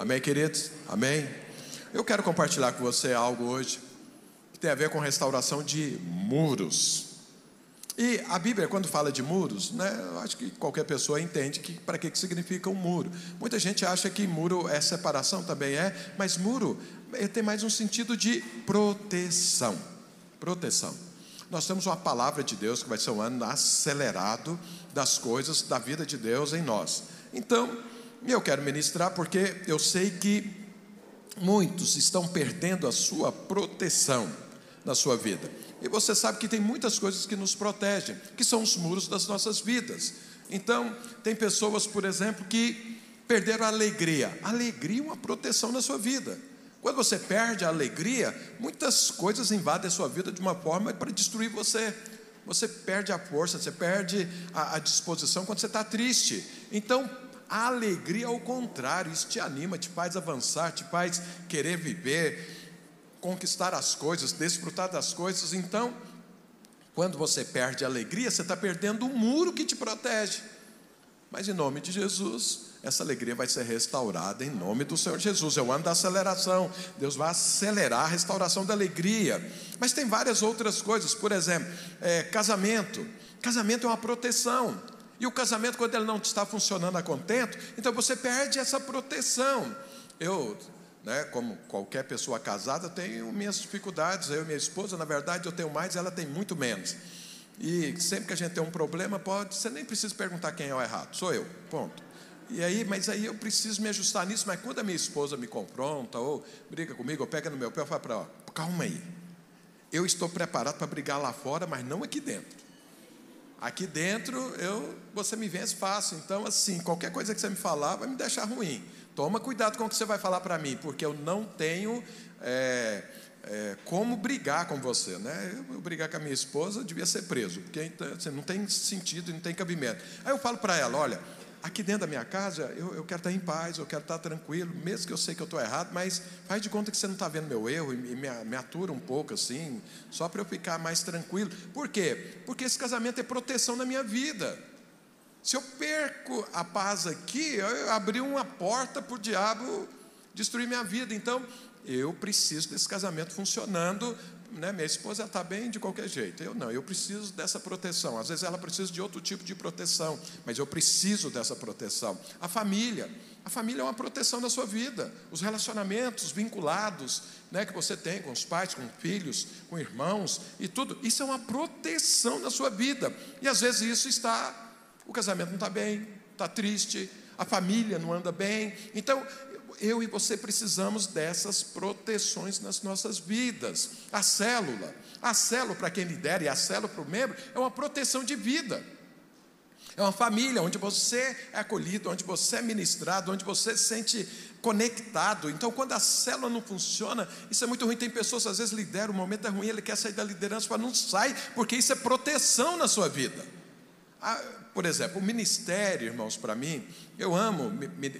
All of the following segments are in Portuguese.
Amém, queridos? Amém? Eu quero compartilhar com você algo hoje que tem a ver com restauração de muros. E a Bíblia, quando fala de muros, né, eu acho que qualquer pessoa entende que para que, que significa um muro. Muita gente acha que muro é separação, também é, mas muro tem mais um sentido de proteção. Proteção. Nós temos uma palavra de Deus que vai ser um ano acelerado das coisas da vida de Deus em nós. Então, eu quero ministrar porque eu sei que muitos estão perdendo a sua proteção na sua vida. E você sabe que tem muitas coisas que nos protegem, que são os muros das nossas vidas. Então, tem pessoas, por exemplo, que perderam a alegria. alegria é uma proteção na sua vida. Quando você perde a alegria, muitas coisas invadem a sua vida de uma forma para destruir você. Você perde a força, você perde a, a disposição quando você está triste. Então, a alegria, ao contrário, isso te anima, te faz avançar, te faz querer viver, conquistar as coisas, desfrutar das coisas. Então, quando você perde a alegria, você está perdendo o muro que te protege. Mas em nome de Jesus, essa alegria vai ser restaurada em nome do Senhor Jesus. É o ano da aceleração. Deus vai acelerar a restauração da alegria. Mas tem várias outras coisas, por exemplo, é, casamento. Casamento é uma proteção. E o casamento, quando ele não está funcionando a contento, então você perde essa proteção. Eu, né, como qualquer pessoa casada, tenho minhas dificuldades. Eu e minha esposa, na verdade, eu tenho mais, ela tem muito menos. E sempre que a gente tem um problema, pode, você nem precisa perguntar quem é o errado, sou eu, ponto. E aí, mas aí eu preciso me ajustar nisso, mas quando a minha esposa me confronta ou briga comigo, ou pega no meu pé, eu falo para ela, calma aí. Eu estou preparado para brigar lá fora, mas não aqui dentro. Aqui dentro, eu, você me vence fácil. Então, assim, qualquer coisa que você me falar vai me deixar ruim. Toma cuidado com o que você vai falar para mim, porque eu não tenho é, é, como brigar com você. Né? Eu, eu, brigar com a minha esposa, eu devia ser preso, porque então, assim, não tem sentido, não tem cabimento. Aí eu falo para ela: olha, aqui dentro da minha casa, eu, eu, quero estar em paz, eu quero estar tranquilo, mesmo que eu sei que eu estou errado, mas faz de conta que você não está vendo meu erro e me, me atura um pouco assim, só para eu ficar mais tranquilo. Por quê? Porque esse casamento é proteção na minha vida. Se eu perco a paz aqui, eu abri uma porta para o diabo destruir minha vida. Então, eu preciso desse casamento funcionando né, minha esposa está bem de qualquer jeito. Eu não, eu preciso dessa proteção. Às vezes ela precisa de outro tipo de proteção, mas eu preciso dessa proteção. A família, a família é uma proteção da sua vida. Os relacionamentos vinculados né, que você tem com os pais, com filhos, com irmãos e tudo, isso é uma proteção na sua vida. E às vezes isso está, o casamento não está bem, está triste, a família não anda bem. Então, eu e você precisamos dessas proteções nas nossas vidas. A célula, a célula para quem lidera e a célula para o membro é uma proteção de vida. É uma família onde você é acolhido, onde você é ministrado, onde você se sente conectado. Então, quando a célula não funciona, isso é muito ruim. Tem pessoas, às vezes, lideram, o momento é ruim, ele quer sair da liderança, mas não sai, porque isso é proteção na sua vida. Ah, por exemplo, o ministério, irmãos, para mim, eu amo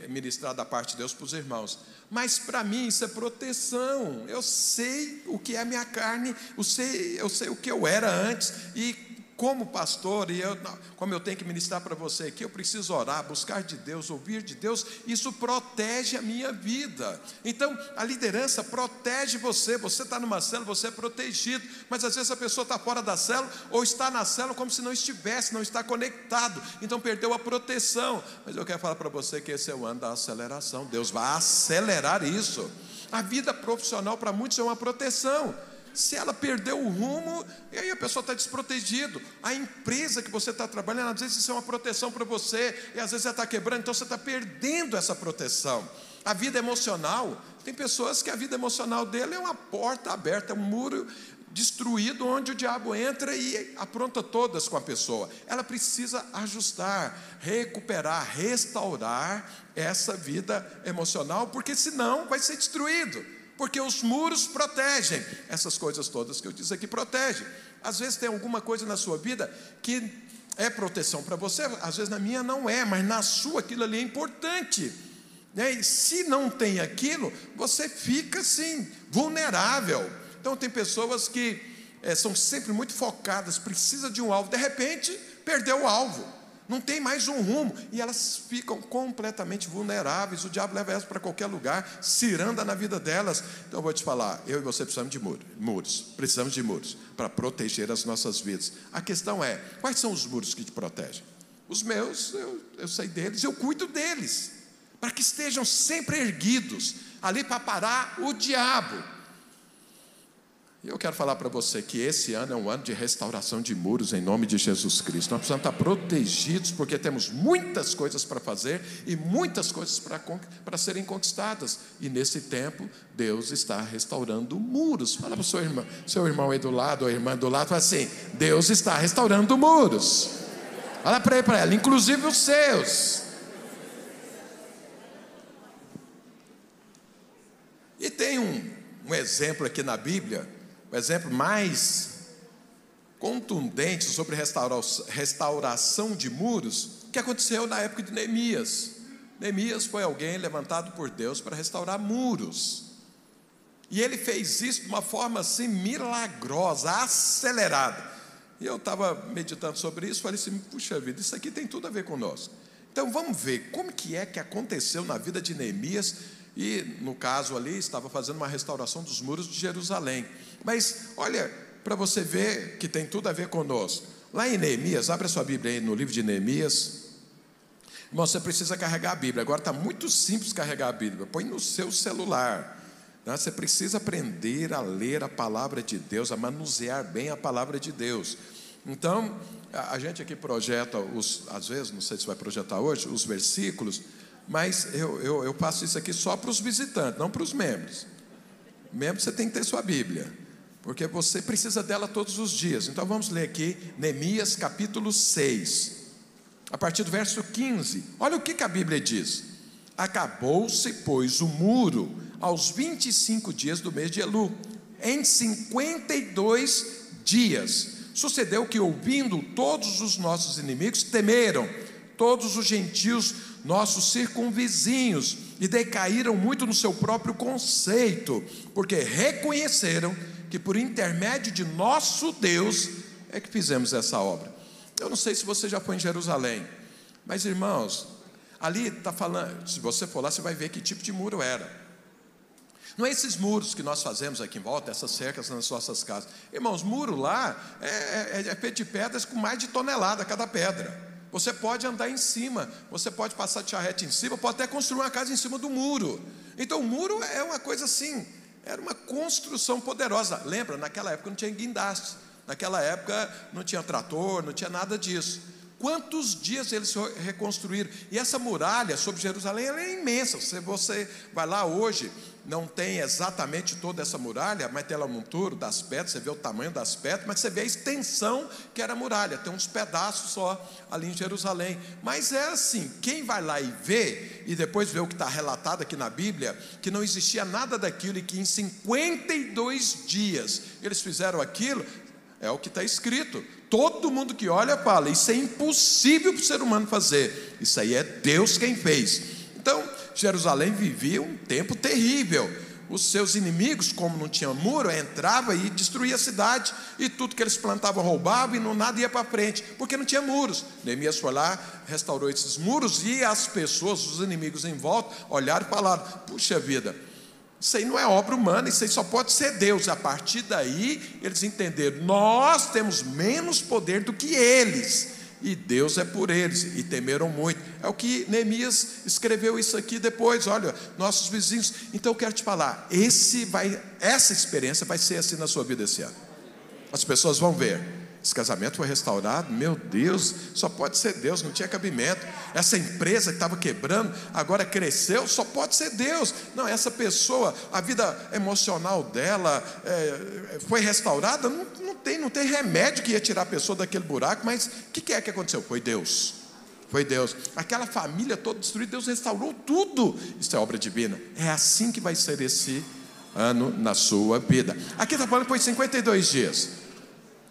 ministrar da parte de Deus para os irmãos, mas para mim isso é proteção. Eu sei o que é a minha carne, eu sei, eu sei o que eu era antes, e como pastor, e eu, como eu tenho que ministrar para você aqui, eu preciso orar, buscar de Deus, ouvir de Deus, isso protege a minha vida. Então, a liderança protege você, você está numa célula, você é protegido, mas às vezes a pessoa está fora da célula, ou está na célula como se não estivesse, não está conectado, então perdeu a proteção. Mas eu quero falar para você que esse é o ano da aceleração, Deus vai acelerar isso. A vida profissional para muitos é uma proteção. Se ela perdeu o rumo, e aí a pessoa está desprotegido. A empresa que você está trabalhando, às vezes isso é uma proteção para você, e às vezes ela está quebrando, então você está perdendo essa proteção. A vida emocional, tem pessoas que a vida emocional dele é uma porta aberta, um muro destruído onde o diabo entra e apronta todas com a pessoa. Ela precisa ajustar, recuperar, restaurar essa vida emocional, porque senão vai ser destruído porque os muros protegem. Essas coisas todas que eu disse aqui protegem. Às vezes tem alguma coisa na sua vida que é proteção para você, às vezes na minha não é, mas na sua aquilo ali é importante. Né? E se não tem aquilo, você fica assim, vulnerável. Então tem pessoas que é, são sempre muito focadas, precisa de um alvo, de repente perdeu o alvo. Não tem mais um rumo, e elas ficam completamente vulneráveis. O diabo leva elas para qualquer lugar, ciranda na vida delas. Então eu vou te falar: eu e você precisamos de muros, precisamos de muros para proteger as nossas vidas. A questão é: quais são os muros que te protegem? Os meus, eu, eu sei deles, eu cuido deles, para que estejam sempre erguidos, ali para parar o diabo. E eu quero falar para você que esse ano é um ano de restauração de muros em nome de Jesus Cristo. Nós precisamos estar protegidos porque temos muitas coisas para fazer e muitas coisas para, serem conquistadas. E nesse tempo, Deus está restaurando muros. Fala para o seu irmão, seu irmão aí do lado, ou irmã do lado, fala assim: Deus está restaurando muros. Fala para ele, para ela, inclusive os seus. E tem um, um exemplo aqui na Bíblia o exemplo mais contundente sobre restauração de muros que aconteceu na época de Neemias. Neemias foi alguém levantado por Deus para restaurar muros. E ele fez isso de uma forma assim milagrosa, acelerada. E eu estava meditando sobre isso, falei assim: puxa vida, isso aqui tem tudo a ver conosco. Então vamos ver como que é que aconteceu na vida de Neemias e, no caso ali, estava fazendo uma restauração dos muros de Jerusalém. Mas, olha, para você ver que tem tudo a ver conosco. Lá em Neemias, abre a sua Bíblia aí no livro de Neemias. Irmão, você precisa carregar a Bíblia. Agora está muito simples carregar a Bíblia. Põe no seu celular. Né? Você precisa aprender a ler a palavra de Deus, a manusear bem a palavra de Deus. Então, a gente aqui projeta os, às vezes, não sei se vai projetar hoje, os versículos mas eu, eu, eu passo isso aqui só para os visitantes, não para os membros. Membro você tem que ter sua Bíblia, porque você precisa dela todos os dias. Então vamos ler aqui Neemias capítulo 6, a partir do verso 15. Olha o que, que a Bíblia diz: Acabou-se, pois, o muro aos 25 dias do mês de Elu, em 52 dias. Sucedeu que, ouvindo todos os nossos inimigos, temeram, todos os gentios nossos circunvizinhos e decaíram muito no seu próprio conceito, porque reconheceram que por intermédio de nosso Deus é que fizemos essa obra. Eu não sei se você já foi em Jerusalém, mas irmãos, ali está falando, se você for lá, você vai ver que tipo de muro era. Não é esses muros que nós fazemos aqui em volta, essas cercas nas nossas casas. Irmãos, muro lá é, é, é de pedras com mais de tonelada cada pedra. Você pode andar em cima, você pode passar de charrete em cima, pode até construir uma casa em cima do muro. Então, o muro é uma coisa assim, era uma construção poderosa. Lembra, naquela época não tinha guindaste, naquela época não tinha trator, não tinha nada disso. Quantos dias eles reconstruíram? E essa muralha sobre Jerusalém é imensa. Se você vai lá hoje, não tem exatamente toda essa muralha, mas tem lá um das pedras, você vê o tamanho das pedras, mas você vê a extensão que era a muralha, tem uns pedaços só ali em Jerusalém. Mas é assim: quem vai lá e vê, e depois vê o que está relatado aqui na Bíblia, que não existia nada daquilo e que em 52 dias eles fizeram aquilo, é o que está escrito. Todo mundo que olha fala: Isso é impossível para o ser humano fazer. Isso aí é Deus quem fez. Então, Jerusalém vivia um tempo terrível. Os seus inimigos, como não tinha muro, entrava e destruía a cidade, e tudo que eles plantavam roubavam, e não nada ia para frente, porque não tinha muros. Neemias foi lá, restaurou esses muros, e as pessoas, os inimigos em volta, olharam e falaram: Puxa vida, isso aí não é obra humana, isso aí só pode ser Deus. A partir daí, eles entenderam: nós temos menos poder do que eles, e Deus é por eles, e temeram muito. É o que Neemias escreveu isso aqui depois. Olha, nossos vizinhos. Então eu quero te falar: esse vai, essa experiência vai ser assim na sua vida esse ano. As pessoas vão ver esse casamento foi restaurado, meu Deus, só pode ser Deus, não tinha cabimento. Essa empresa que estava quebrando, agora cresceu, só pode ser Deus. Não, essa pessoa, a vida emocional dela é, foi restaurada, não, não, tem, não tem remédio que ia tirar a pessoa daquele buraco, mas o que, que é que aconteceu? Foi Deus. Foi Deus. Aquela família toda destruída, Deus restaurou tudo. Isso é obra divina. É assim que vai ser esse ano na sua vida. Aqui está falando que foi 52 dias.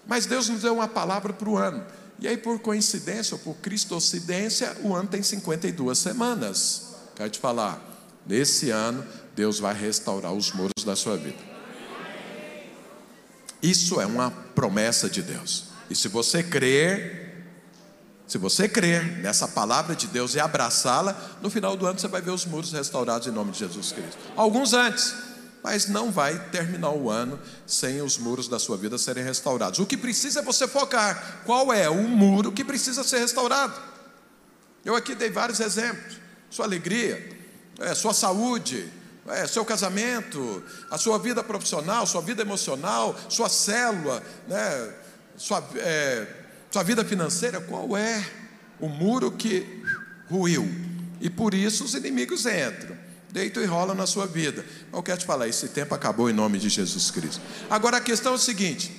Mas Deus nos deu uma palavra para o ano. E aí, por coincidência ou por cristocidência, o ano tem 52 semanas. Quero te falar, nesse ano, Deus vai restaurar os muros da sua vida. Isso é uma promessa de Deus. E se você crer, Se você crer nessa palavra de Deus e abraçá-la, no final do ano você vai ver os muros restaurados em nome de Jesus Cristo. Alguns antes, mas não vai terminar o ano sem os muros da sua vida serem restaurados. O que precisa é você focar. Qual é o muro que precisa ser restaurado? Eu aqui dei vários exemplos. Sua alegria, é, sua saúde, é, seu casamento, a sua vida profissional, sua vida emocional, sua célula, né, sua, é, sua vida financeira. Qual é o muro que ruiu? E por isso os inimigos entram deito e rola na sua vida. Eu quero te falar, esse tempo acabou em nome de Jesus Cristo. Agora a questão é o seguinte: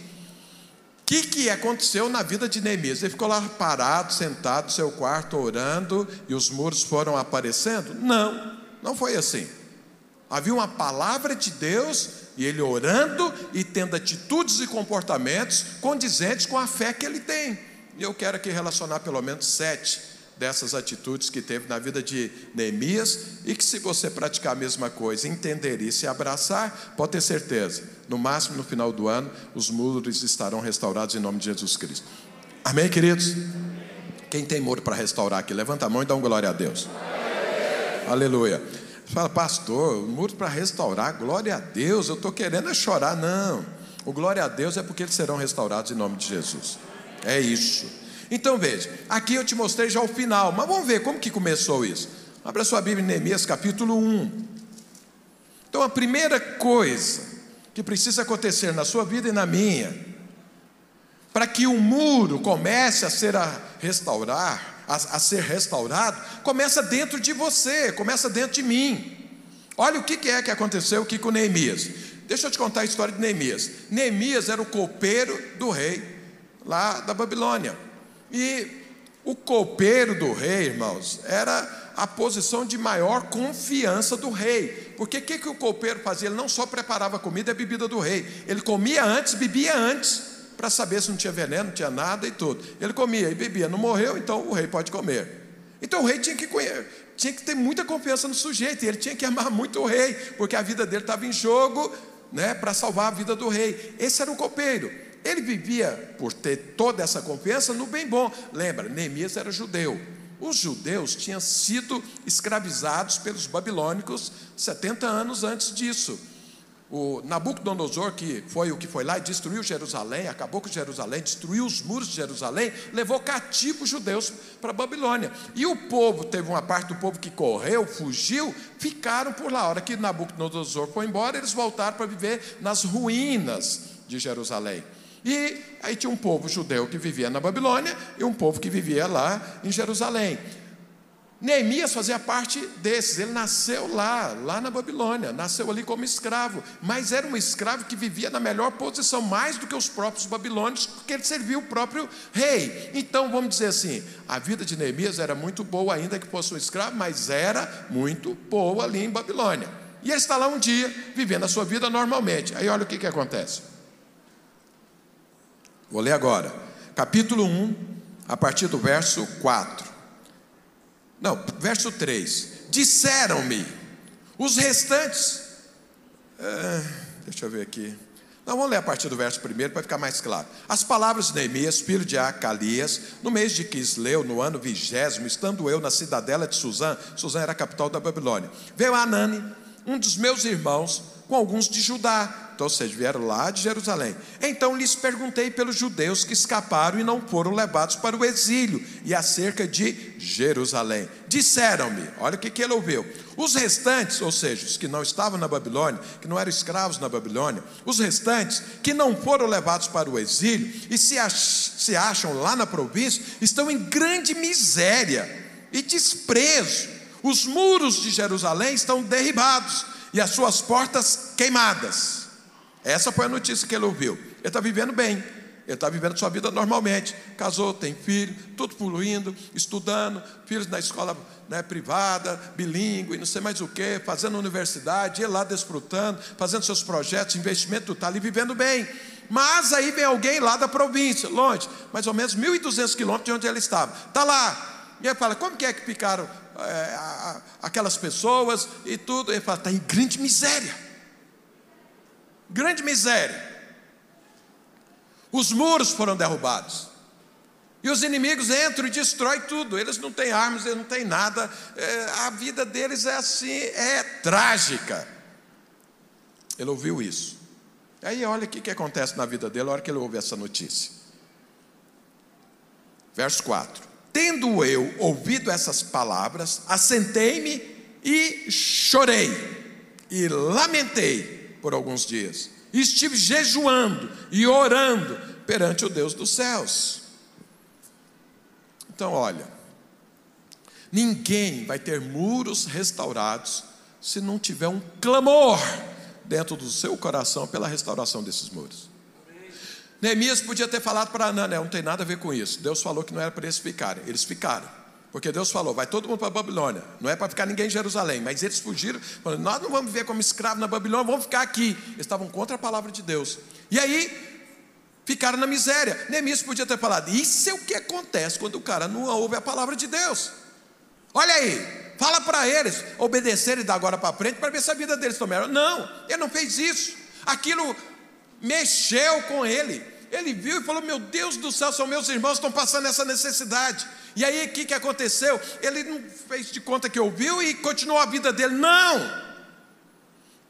o que, que aconteceu na vida de Neemias? Ele ficou lá parado, sentado no seu quarto, orando, e os muros foram aparecendo? Não, não foi assim. Havia uma palavra de Deus, e ele orando e tendo atitudes e comportamentos condizentes com a fé que ele tem. E eu quero aqui relacionar pelo menos sete dessas atitudes que teve na vida de Neemias e que, se você praticar a mesma coisa, entender isso e abraçar, pode ter certeza, no máximo no final do ano, os muros estarão restaurados em nome de Jesus Cristo. Amém, queridos? Quem tem muro para restaurar aqui, levanta a mão e dá um glória a Deus. Aleluia. Você fala, pastor, muro para restaurar, glória a Deus, eu estou querendo é chorar. Não, o glória a Deus é porque eles serão restaurados em nome de Jesus. É isso. Então veja, aqui eu te mostrei já o final, mas vamos ver como que começou isso. Abra sua Bíblia em Neemias capítulo 1. Então a primeira coisa que precisa acontecer na sua vida e na minha, para que o muro comece a ser a restaurar, a, a ser restaurado, começa dentro de você, começa dentro de mim. Olha o que é que aconteceu aqui com Neemias. Deixa eu te contar a história de Neemias. Neemias era o copeiro do rei lá da Babilônia. E o copeiro do rei, irmãos, era a posição de maior confiança do rei. Porque o que, que o copeiro fazia? Ele não só preparava comida e bebida do rei, ele comia antes, bebia antes, para saber se não tinha veneno, não tinha nada e tudo. Ele comia e bebia, não morreu, então o rei pode comer. Então o rei tinha que, tinha que ter muita confiança no sujeito, e ele tinha que amar muito o rei, porque a vida dele estava em jogo né, para salvar a vida do rei. Esse era o copeiro. Ele vivia, por ter toda essa confiança, no bem bom. Lembra, Neemias era judeu. Os judeus tinham sido escravizados pelos babilônicos 70 anos antes disso. O Nabucodonosor, que foi o que foi lá e destruiu Jerusalém, acabou com Jerusalém, destruiu os muros de Jerusalém, levou cativos judeus para a Babilônia. E o povo, teve uma parte do povo que correu, fugiu, ficaram por lá. A hora que Nabucodonosor foi embora, eles voltaram para viver nas ruínas de Jerusalém. E aí tinha um povo judeu que vivia na Babilônia e um povo que vivia lá em Jerusalém. Neemias fazia parte desses, ele nasceu lá, lá na Babilônia, nasceu ali como escravo, mas era um escravo que vivia na melhor posição, mais do que os próprios babilônios, porque ele servia o próprio rei. Então, vamos dizer assim, a vida de Neemias era muito boa, ainda que fosse um escravo, mas era muito boa ali em Babilônia. E ele está lá um dia, vivendo a sua vida normalmente. Aí olha o que, que acontece. Vou ler agora. Capítulo 1, a partir do verso 4. Não, verso 3. Disseram-me, os restantes. É, deixa eu ver aqui. Não, vamos ler a partir do verso 1 para ficar mais claro. As palavras de Neemias, filho de Acalias, no mês de Quisleu, no ano vigésimo, estando eu na cidadela de Suzã, Suzã era a capital da Babilônia, veio Anani, um dos meus irmãos, com alguns de Judá, ou seja, vieram lá de Jerusalém. Então lhes perguntei pelos judeus que escaparam e não foram levados para o exílio, e acerca de Jerusalém. Disseram-me, olha o que, que ele ouviu: os restantes, ou seja, os que não estavam na Babilônia, que não eram escravos na Babilônia, os restantes que não foram levados para o exílio e se, ach se acham lá na província, estão em grande miséria e desprezo. Os muros de Jerusalém estão derribados e as suas portas queimadas. Essa foi a notícia que ele ouviu. Ele está vivendo bem, ele está vivendo sua vida normalmente. Casou, tem filho, tudo fluindo, estudando, filhos na escola né, privada, bilíngue, não sei mais o que, fazendo universidade, ele lá desfrutando, fazendo seus projetos, investimento, está ali vivendo bem. Mas aí vem alguém lá da província, longe, mais ou menos 1.200 quilômetros de onde ele estava. Está lá. E ele fala: como que é que ficaram é, aquelas pessoas e tudo? Ele fala: está em grande miséria. Grande miséria. Os muros foram derrubados. E os inimigos entram e destroem tudo. Eles não têm armas, eles não têm nada. É, a vida deles é assim, é trágica. Ele ouviu isso. Aí olha o que, que acontece na vida dele na hora que ele ouve essa notícia. Verso 4: Tendo eu ouvido essas palavras, assentei-me e chorei, e lamentei por alguns dias, e estive jejuando e orando perante o Deus dos céus. Então, olha, ninguém vai ter muros restaurados se não tiver um clamor dentro do seu coração pela restauração desses muros. Neemias podia ter falado para Anã, não tem nada a ver com isso. Deus falou que não era para eles ficarem. Eles ficaram. Porque Deus falou, vai todo mundo para a Babilônia. Não é para ficar ninguém em Jerusalém. Mas eles fugiram, falando, nós não vamos viver como escravos na Babilônia, vamos ficar aqui. Eles estavam contra a palavra de Deus. E aí, ficaram na miséria. Neemias podia ter falado: Isso é o que acontece quando o cara não ouve a palavra de Deus. Olha aí, fala para eles obedecerem da agora para frente para ver se a vida deles tomaram. Não, ele não fez isso. Aquilo mexeu com ele. Ele viu e falou: Meu Deus do céu, são meus irmãos estão passando essa necessidade. E aí o que, que aconteceu? Ele não fez de conta que ouviu e continuou a vida dele. Não!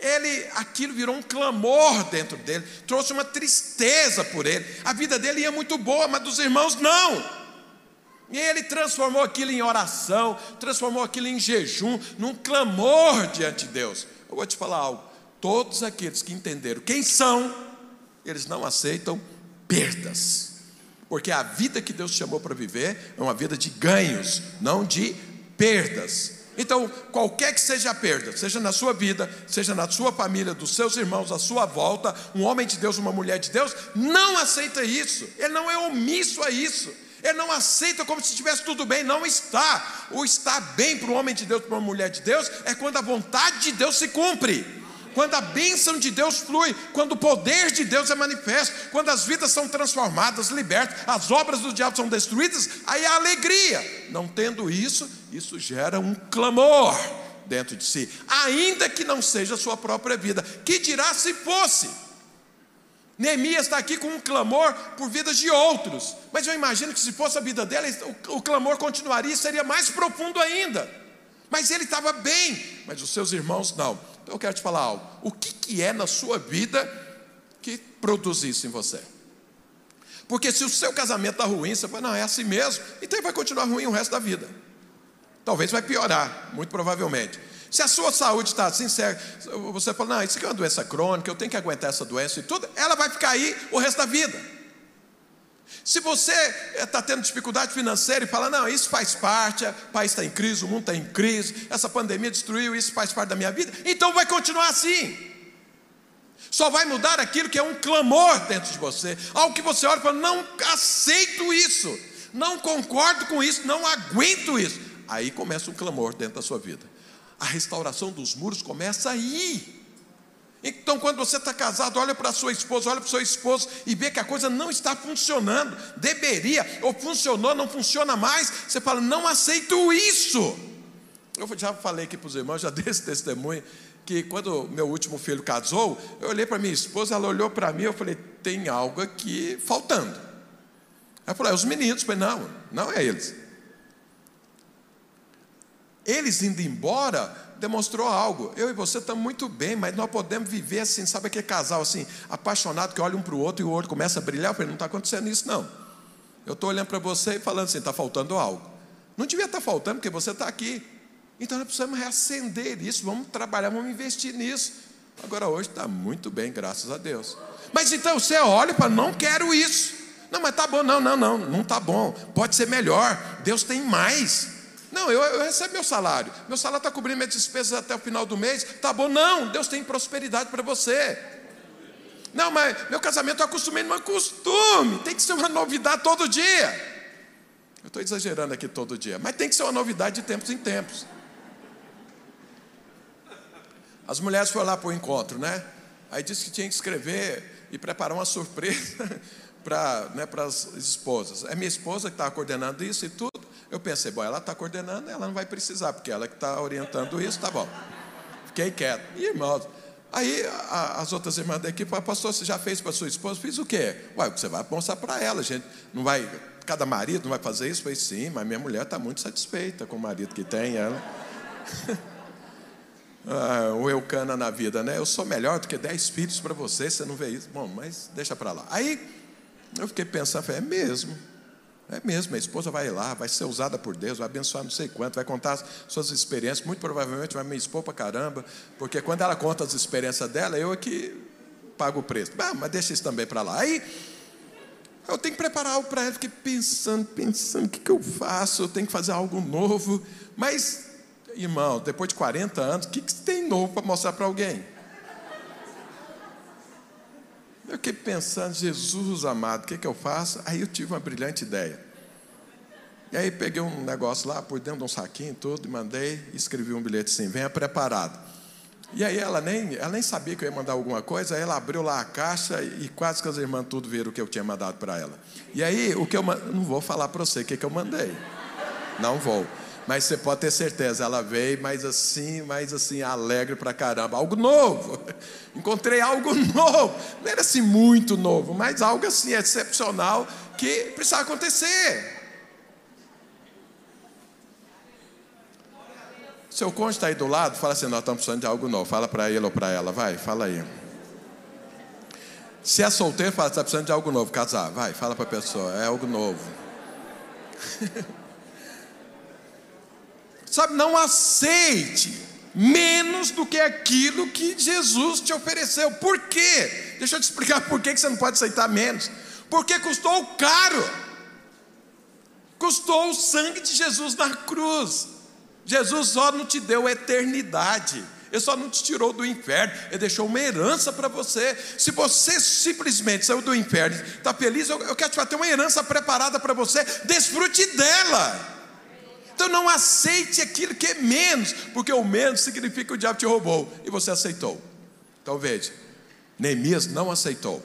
ele, aquilo virou um clamor dentro dele, trouxe uma tristeza por ele. A vida dele ia muito boa, mas dos irmãos não. E ele transformou aquilo em oração, transformou aquilo em jejum, num clamor diante de Deus. Eu vou te falar algo: todos aqueles que entenderam quem são, eles não aceitam perdas. Porque a vida que Deus chamou para viver é uma vida de ganhos, não de perdas. Então, qualquer que seja a perda, seja na sua vida, seja na sua família, dos seus irmãos, à sua volta, um homem de Deus, uma mulher de Deus, não aceita isso, ele não é omisso a isso. Ele não aceita como se estivesse tudo bem, não está. O estar bem para um homem de Deus, para uma mulher de Deus, é quando a vontade de Deus se cumpre quando a bênção de Deus flui, quando o poder de Deus é manifesto, quando as vidas são transformadas, libertas, as obras do diabo são destruídas, aí há alegria. Não tendo isso, isso gera um clamor dentro de si, ainda que não seja a sua própria vida. Que dirá se fosse? Neemias está aqui com um clamor por vidas de outros, mas eu imagino que se fosse a vida dele, o, o clamor continuaria e seria mais profundo ainda. Mas ele estava bem, mas os seus irmãos não. Então eu quero te falar algo. O que, que é na sua vida que produz isso em você? Porque se o seu casamento está ruim, você fala, não, é assim mesmo, então vai continuar ruim o resto da vida. Talvez vai piorar, muito provavelmente. Se a sua saúde está assim, você fala, não, isso aqui é uma doença crônica, eu tenho que aguentar essa doença e tudo, ela vai ficar aí o resto da vida. Se você está eh, tendo dificuldade financeira e fala, não, isso faz parte, o país está em crise, o mundo está em crise, essa pandemia destruiu, isso faz parte da minha vida, então vai continuar assim. Só vai mudar aquilo que é um clamor dentro de você, algo que você olha e fala, não aceito isso, não concordo com isso, não aguento isso. Aí começa um clamor dentro da sua vida. A restauração dos muros começa aí. Então, quando você está casado, olha para sua esposa, olha para o seu esposo e vê que a coisa não está funcionando, deveria, ou funcionou, não funciona mais, você fala, não aceito isso. Eu já falei aqui para os irmãos, já dei esse testemunho, que quando meu último filho casou, eu olhei para minha esposa, ela olhou para mim, eu falei, tem algo aqui faltando. Ela falou, é os meninos, eu falei, não, não é eles. Eles indo embora, demonstrou algo. Eu e você estamos muito bem, mas nós podemos viver assim, sabe aquele casal assim, apaixonado que olha um para o outro e o outro começa a brilhar? Falei, não está acontecendo isso não. Eu estou olhando para você e falando assim, está faltando algo. Não devia estar tá faltando, porque você está aqui. Então nós precisamos reacender isso, vamos trabalhar, vamos investir nisso. Agora hoje está muito bem, graças a Deus. Mas então você olha para não quero isso. Não, mas tá bom, não, não, não, não tá bom. Pode ser melhor. Deus tem mais. Não, eu, eu recebo meu salário. Meu salário está cobrindo minhas despesas até o final do mês. Tá bom, não. Deus tem prosperidade para você. Não, mas meu casamento eu acostumei num costume. Tem que ser uma novidade todo dia. Eu estou exagerando aqui todo dia, mas tem que ser uma novidade de tempos em tempos. As mulheres foram lá para o encontro, né? Aí disse que tinha que escrever e preparar uma surpresa para né, as esposas. É minha esposa que estava coordenando isso e tudo. Eu pensei, bom, ela está coordenando, ela não vai precisar, porque ela que está orientando isso, tá bom. Fiquei quieto. Irmãos, aí a, as outras irmãs da equipe pastor, você já fez para sua esposa? Fiz o quê? Uai, você vai mostrar para ela, gente. Não vai cada marido não vai fazer isso? Falei, sim, mas minha mulher está muito satisfeita com o marido que tem. Ela. ah, o Eucana na vida, né? Eu sou melhor do que dez filhos para você, você não vê isso. Bom, mas deixa para lá. Aí eu fiquei pensando, falei, é mesmo. É mesmo, a esposa vai lá, vai ser usada por Deus, vai abençoar não sei quanto, vai contar suas experiências, muito provavelmente vai me expor para caramba, porque quando ela conta as experiências dela, eu é que pago o preço. Ah, mas deixa isso também para lá. Aí eu tenho que preparar algo para ela, fiquei pensando, pensando, o que, que eu faço? Eu tenho que fazer algo novo. Mas, irmão, depois de 40 anos, o que, que tem novo para mostrar para alguém? Eu fiquei pensando, Jesus amado, o que, que eu faço? Aí eu tive uma brilhante ideia. E aí peguei um negócio lá, por dentro de um saquinho todo, e mandei, escrevi um bilhete assim, venha preparado. E aí ela nem, ela nem sabia que eu ia mandar alguma coisa, aí ela abriu lá a caixa e quase que as irmãs tudo viram o que eu tinha mandado para ela. E aí, o que eu não vou falar para você o que, que eu mandei. Não vou. Mas você pode ter certeza, ela veio, mas assim, mas assim, alegre para caramba. Algo novo. Encontrei algo novo. Não era assim muito novo, mas algo assim excepcional que precisava acontecer. Seu cônjuge está aí do lado, fala assim: nós estamos precisando de algo novo. Fala para ele ou para ela, vai, fala aí. Se é solteiro, fala, está precisando de algo novo. Casar, vai, fala para a pessoa, é algo novo. Sabe, não aceite menos do que aquilo que Jesus te ofereceu. Por quê? Deixa eu te explicar por que você não pode aceitar menos. Porque custou caro. Custou o sangue de Jesus na cruz. Jesus só não te deu eternidade. Ele só não te tirou do inferno, Ele deixou uma herança para você. Se você simplesmente saiu do inferno, está feliz, eu, quero te ter uma herança preparada para você, desfrute dela. Então não aceite aquilo que é menos, porque o menos significa que o diabo te roubou e você aceitou. Então veja, Neemias não aceitou.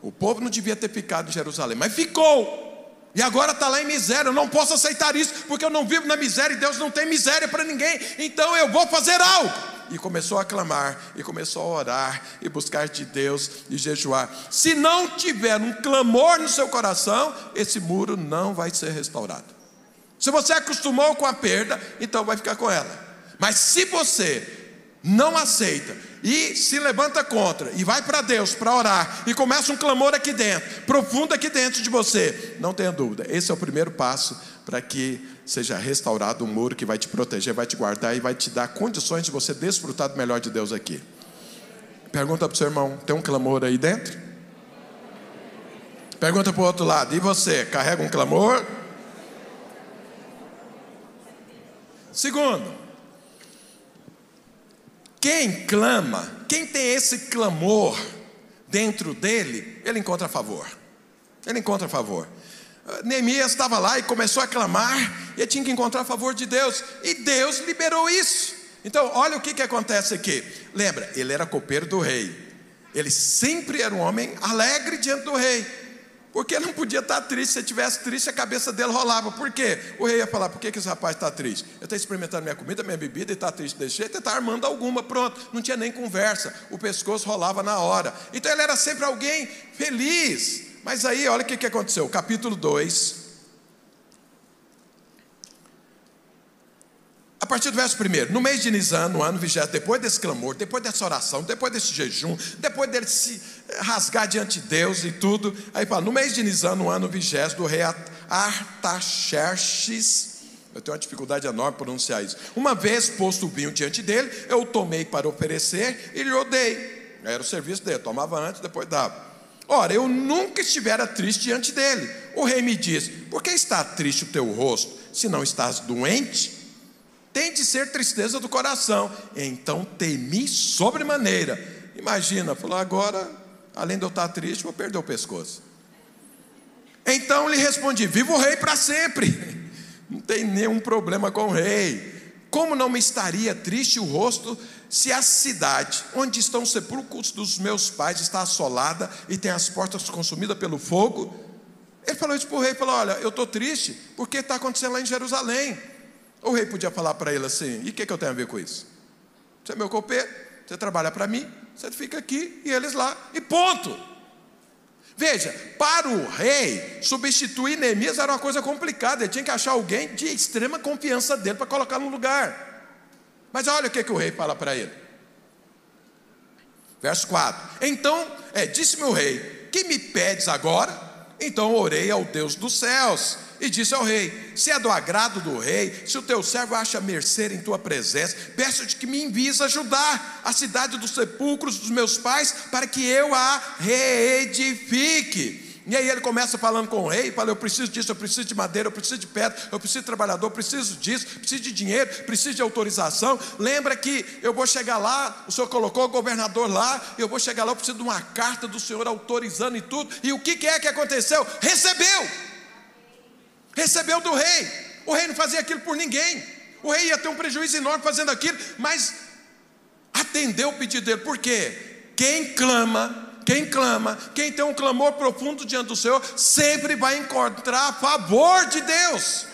O povo não devia ter ficado em Jerusalém, mas ficou. E agora está lá em miséria, eu não posso aceitar isso, porque eu não vivo na miséria e Deus não tem miséria para ninguém, então eu vou fazer algo. E começou a clamar, e começou a orar, e buscar de Deus, e jejuar. Se não tiver um clamor no seu coração, esse muro não vai ser restaurado. Se você acostumou com a perda, então vai ficar com ela. Mas se você não aceita e se levanta contra e vai para Deus para orar e começa um clamor aqui dentro, profundo aqui dentro de você, não tenha dúvida, esse é o primeiro passo para que seja restaurado um muro que vai te proteger, vai te guardar e vai te dar condições de você desfrutar do melhor de Deus aqui. Pergunta para o seu irmão: tem um clamor aí dentro? Pergunta para o outro lado: e você, carrega um clamor? Segundo, quem clama, quem tem esse clamor dentro dele, ele encontra favor. Ele encontra favor. Neemias estava lá e começou a clamar, e tinha que encontrar favor de Deus, e Deus liberou isso. Então, olha o que, que acontece aqui. Lembra, ele era copeiro do rei, ele sempre era um homem alegre diante do rei. Porque não podia estar triste. Se ele tivesse triste, a cabeça dele rolava. Por quê? O rei ia falar: por que, que esse rapaz está triste? Eu estou experimentando minha comida, minha bebida, e está triste desse jeito, ele está armando alguma, pronto. Não tinha nem conversa. O pescoço rolava na hora. Então ele era sempre alguém feliz. Mas aí, olha o que, que aconteceu. Capítulo 2, A partir do verso 1, no mês de Nisan, no ano vigésimo, depois desse clamor, depois dessa oração, depois desse jejum, depois dele se rasgar diante de Deus e tudo, aí fala, no mês de Nisan, no ano vigésimo, do rei Artaxerxes, eu tenho uma dificuldade enorme para pronunciar isso. Uma vez posto o vinho diante dele, eu o tomei para oferecer e lhe odei. Era o serviço dele, tomava antes, depois dava. Ora, eu nunca estivera triste diante dele. O rei me disse: Por que está triste o teu rosto, se não estás doente? Tem de ser tristeza do coração. Então temi sobremaneira. Imagina, falou: agora, além de eu estar triste, vou perder o pescoço. Então lhe respondi: Viva o rei para sempre. Não tem nenhum problema com o rei. Como não me estaria triste o rosto se a cidade onde estão os sepulcros dos meus pais está assolada e tem as portas consumidas pelo fogo? Ele falou isso para o rei: falou, Olha, eu estou triste porque está acontecendo lá em Jerusalém. O rei podia falar para ele assim: e o que, que eu tenho a ver com isso? Você é meu copeiro, você trabalha para mim, você fica aqui e eles lá, e ponto. Veja, para o rei, substituir Neemias era uma coisa complicada, ele tinha que achar alguém de extrema confiança dele para colocar no lugar. Mas olha o que, que o rei fala para ele. Verso 4: Então, é, disse-me o rei: Que me pedes agora? Então orei ao Deus dos céus e disse ao rei: Se é do agrado do rei, se o teu servo acha mercê em tua presença, peço-te que me envies ajudar a cidade dos sepulcros dos meus pais, para que eu a reedifique. E aí ele começa falando com o rei, fala: Eu preciso disso, eu preciso de madeira, eu preciso de pedra, eu preciso de trabalhador, preciso disso, preciso de dinheiro, preciso de autorização. Lembra que eu vou chegar lá, o senhor colocou o governador lá, eu vou chegar lá, eu preciso de uma carta do senhor autorizando e tudo. E o que, que é que aconteceu? Recebeu! Recebeu do rei. O rei não fazia aquilo por ninguém. O rei ia ter um prejuízo enorme fazendo aquilo, mas atendeu o pedido dele. Por quê? Quem clama, quem clama, quem tem um clamor profundo diante do Senhor, sempre vai encontrar favor de Deus.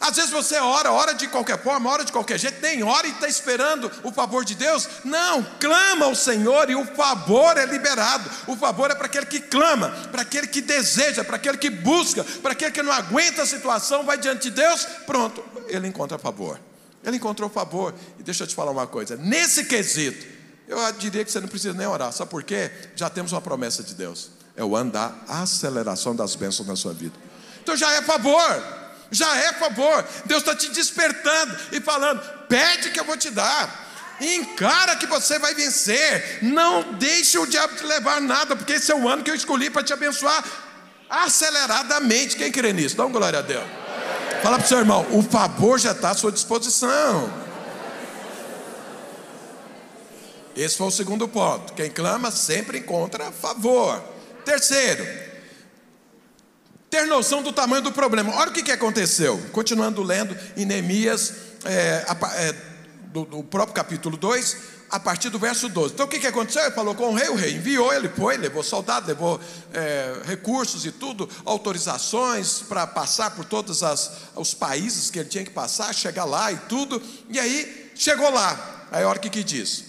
Às vezes você ora, ora de qualquer forma, ora de qualquer jeito, nem ora e está esperando o favor de Deus. Não, clama ao Senhor e o favor é liberado. O favor é para aquele que clama, para aquele que deseja, para aquele que busca, para aquele que não aguenta a situação, vai diante de Deus, pronto, ele encontra favor. Ele encontrou favor. E deixa eu te falar uma coisa: nesse quesito, eu diria que você não precisa nem orar, sabe por quê? Já temos uma promessa de Deus: é o andar, a aceleração das bênçãos na sua vida. Então já é favor já é favor. Deus está te despertando e falando: pede que eu vou te dar. Encara que você vai vencer. Não deixe o diabo te levar nada, porque esse é o ano que eu escolhi para te abençoar aceleradamente. Quem crê nisso? Dá uma glória a Deus. Fala para o seu irmão: o favor já está à sua disposição. Esse foi o segundo ponto. Quem clama sempre encontra favor. Terceiro, ter noção do tamanho do problema. Olha o que, que aconteceu. Continuando lendo em Neemias, é, é, do, do, próprio capítulo 2, a partir do verso 12. Então o que, que aconteceu? Ele falou com o rei, o rei enviou, ele foi, levou soldados, levou é, recursos e tudo, autorizações para passar por todos as, os países que ele tinha que passar, chegar lá e tudo. E aí chegou lá. Aí olha o que, que diz.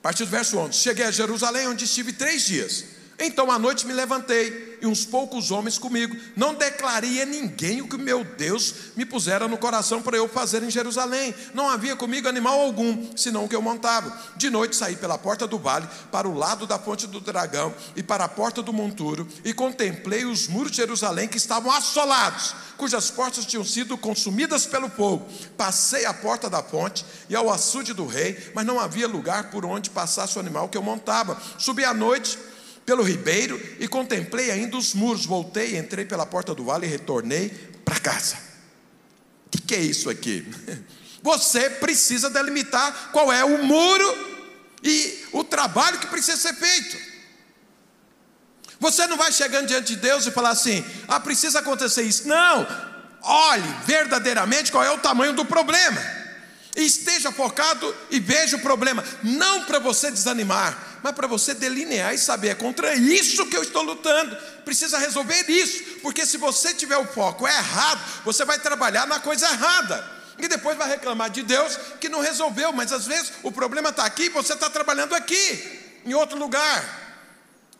A partir do verso 11: Cheguei a Jerusalém, onde estive três dias. Então à noite me levantei e uns poucos homens comigo. Não declarei a ninguém o que meu Deus me pusera no coração para eu fazer em Jerusalém. Não havia comigo animal algum, senão o que eu montava. De noite saí pela porta do vale, para o lado da fonte do dragão e para a porta do monturo, e contemplei os muros de Jerusalém que estavam assolados, cujas portas tinham sido consumidas pelo fogo. Passei a porta da fonte e ao açude do rei, mas não havia lugar por onde passasse o animal que eu montava. Subi à noite pelo ribeiro e contemplei ainda os muros. Voltei, entrei pela porta do vale e retornei para casa. O que, que é isso aqui? Você precisa delimitar qual é o muro e o trabalho que precisa ser feito. Você não vai chegando diante de Deus e falar assim: ah, precisa acontecer isso. Não, olhe verdadeiramente qual é o tamanho do problema. esteja focado e veja o problema, não para você desanimar, mas para você delinear e saber, é contra isso que eu estou lutando. Precisa resolver isso, porque se você tiver o foco errado, você vai trabalhar na coisa errada. E depois vai reclamar de Deus que não resolveu, mas às vezes o problema está aqui você está trabalhando aqui, em outro lugar.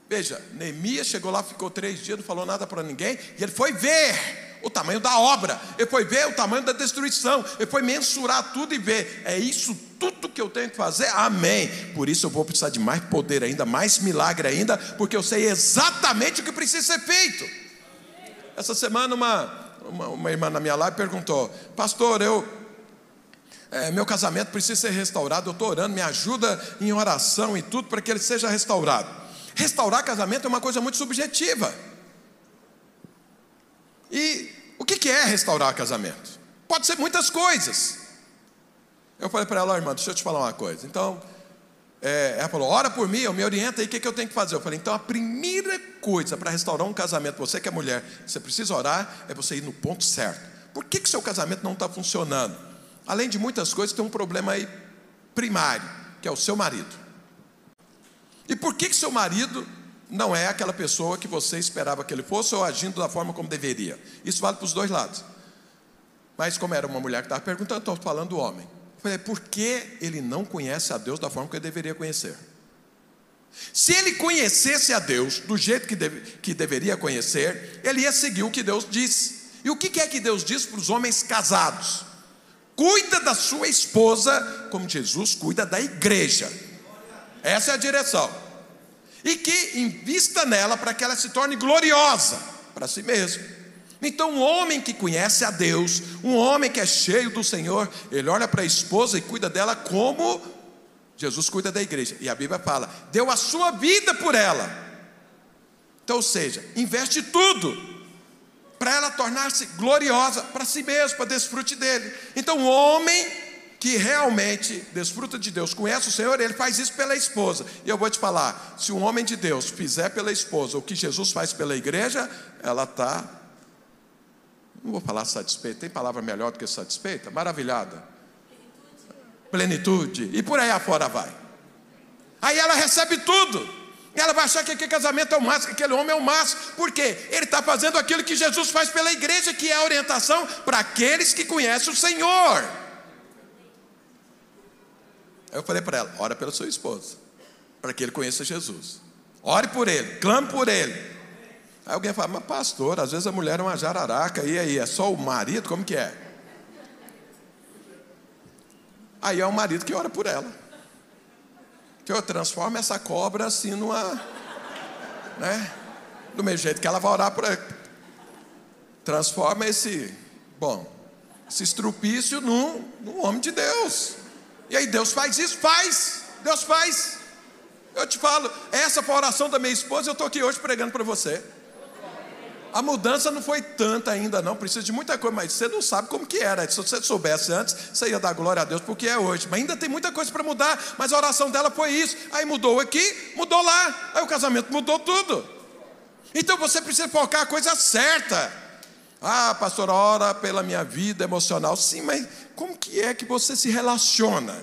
Veja, Neemias chegou lá, ficou três dias, não falou nada para ninguém, e ele foi ver o tamanho da obra, ele foi ver o tamanho da destruição, ele foi mensurar tudo e ver, é isso tudo que eu tenho que fazer? Amém. Por isso eu vou precisar de mais poder ainda, mais milagre ainda, porque eu sei exatamente o que precisa ser feito. Essa semana uma, uma, uma irmã na minha live perguntou, pastor, eu é, meu casamento precisa ser restaurado, eu estou orando, me ajuda em oração e tudo para que ele seja restaurado. Restaurar casamento é uma coisa muito subjetiva. E o que é restaurar casamento? Pode ser muitas coisas. Eu falei para ela, irmã, deixa eu te falar uma coisa. Então, é, ela falou, ora por mim, eu me orienta aí, o que, que eu tenho que fazer? Eu falei, então a primeira coisa para restaurar um casamento, você que é mulher, você precisa orar, é você ir no ponto certo. Por que, que seu casamento não está funcionando? Além de muitas coisas, tem um problema aí primário, que é o seu marido. E por que, que seu marido não é aquela pessoa que você esperava que ele fosse ou agindo da forma como deveria. Isso vale para os dois lados. Mas como era uma mulher que estava perguntando, estou falando do homem. Eu falei, por que ele não conhece a Deus da forma que ele deveria conhecer? Se ele conhecesse a Deus do jeito que, deve, que deveria conhecer, ele ia seguir o que Deus disse. E o que é que Deus diz para os homens casados? Cuida da sua esposa como Jesus cuida da igreja. Essa é a direção. E que invista nela para que ela se torne gloriosa para si mesmo. Então, um homem que conhece a Deus, um homem que é cheio do Senhor, ele olha para a esposa e cuida dela como Jesus cuida da igreja. E a Bíblia fala: deu a sua vida por ela. Então, ou seja, investe tudo para ela tornar-se gloriosa para si mesmo, para desfrute dele. Então, o homem que realmente desfruta de Deus, conhece o Senhor, ele faz isso pela esposa. E eu vou te falar: se um homem de Deus fizer pela esposa o que Jesus faz pela igreja, ela está, não vou falar satisfeita, tem palavra melhor do que satisfeita? Maravilhada. Plenitude. E por aí afora vai. Aí ela recebe tudo. Ela vai achar que aquele casamento é o máximo, que aquele homem é o máximo. Por quê? Ele está fazendo aquilo que Jesus faz pela igreja, que é a orientação para aqueles que conhecem o Senhor. Aí eu falei para ela: ora pelo seu esposo, para que ele conheça Jesus. Ore por ele, clame por ele. Aí alguém fala, mas pastor, às vezes a mulher é uma jararaca, e aí, é só o marido? Como que é? Aí é o marido que ora por ela que eu transformo essa cobra assim numa. Né? Do mesmo jeito que ela vai orar por. Transforma esse. Bom, esse estrupício num, num homem de Deus. E aí Deus faz isso? Faz. Deus faz. Eu te falo, essa foi a oração da minha esposa, eu estou aqui hoje pregando para você. A mudança não foi tanta ainda, não. Precisa de muita coisa, mas você não sabe como que era. Se você soubesse antes, você ia dar glória a Deus porque é hoje. Mas ainda tem muita coisa para mudar. Mas a oração dela foi isso. Aí mudou aqui, mudou lá. Aí o casamento mudou tudo. Então você precisa focar a coisa certa. Ah, pastor, ora pela minha vida emocional. Sim, mas como que é que você se relaciona?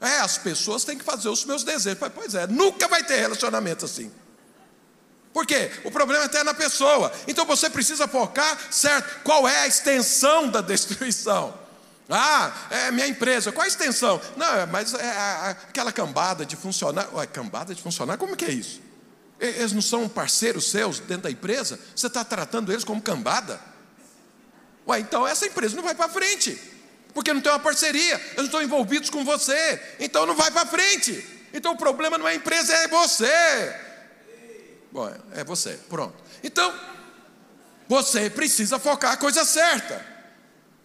É, as pessoas têm que fazer os meus desejos. Pois é, nunca vai ter relacionamento assim. Por quê? O problema está na pessoa. Então você precisa focar, certo? Qual é a extensão da destruição? Ah, é minha empresa. Qual a extensão? Não, é, mas é aquela cambada de funcionário. Ué, cambada de funcionário, como que é isso? Eles não são parceiros seus dentro da empresa? Você está tratando eles como cambada? Ué, então essa empresa não vai para frente. Porque não tem uma parceria, eles não estão envolvidos com você. Então não vai para frente. Então o problema não é a empresa, é você. Bom, é você, pronto. Então, você precisa focar a coisa certa.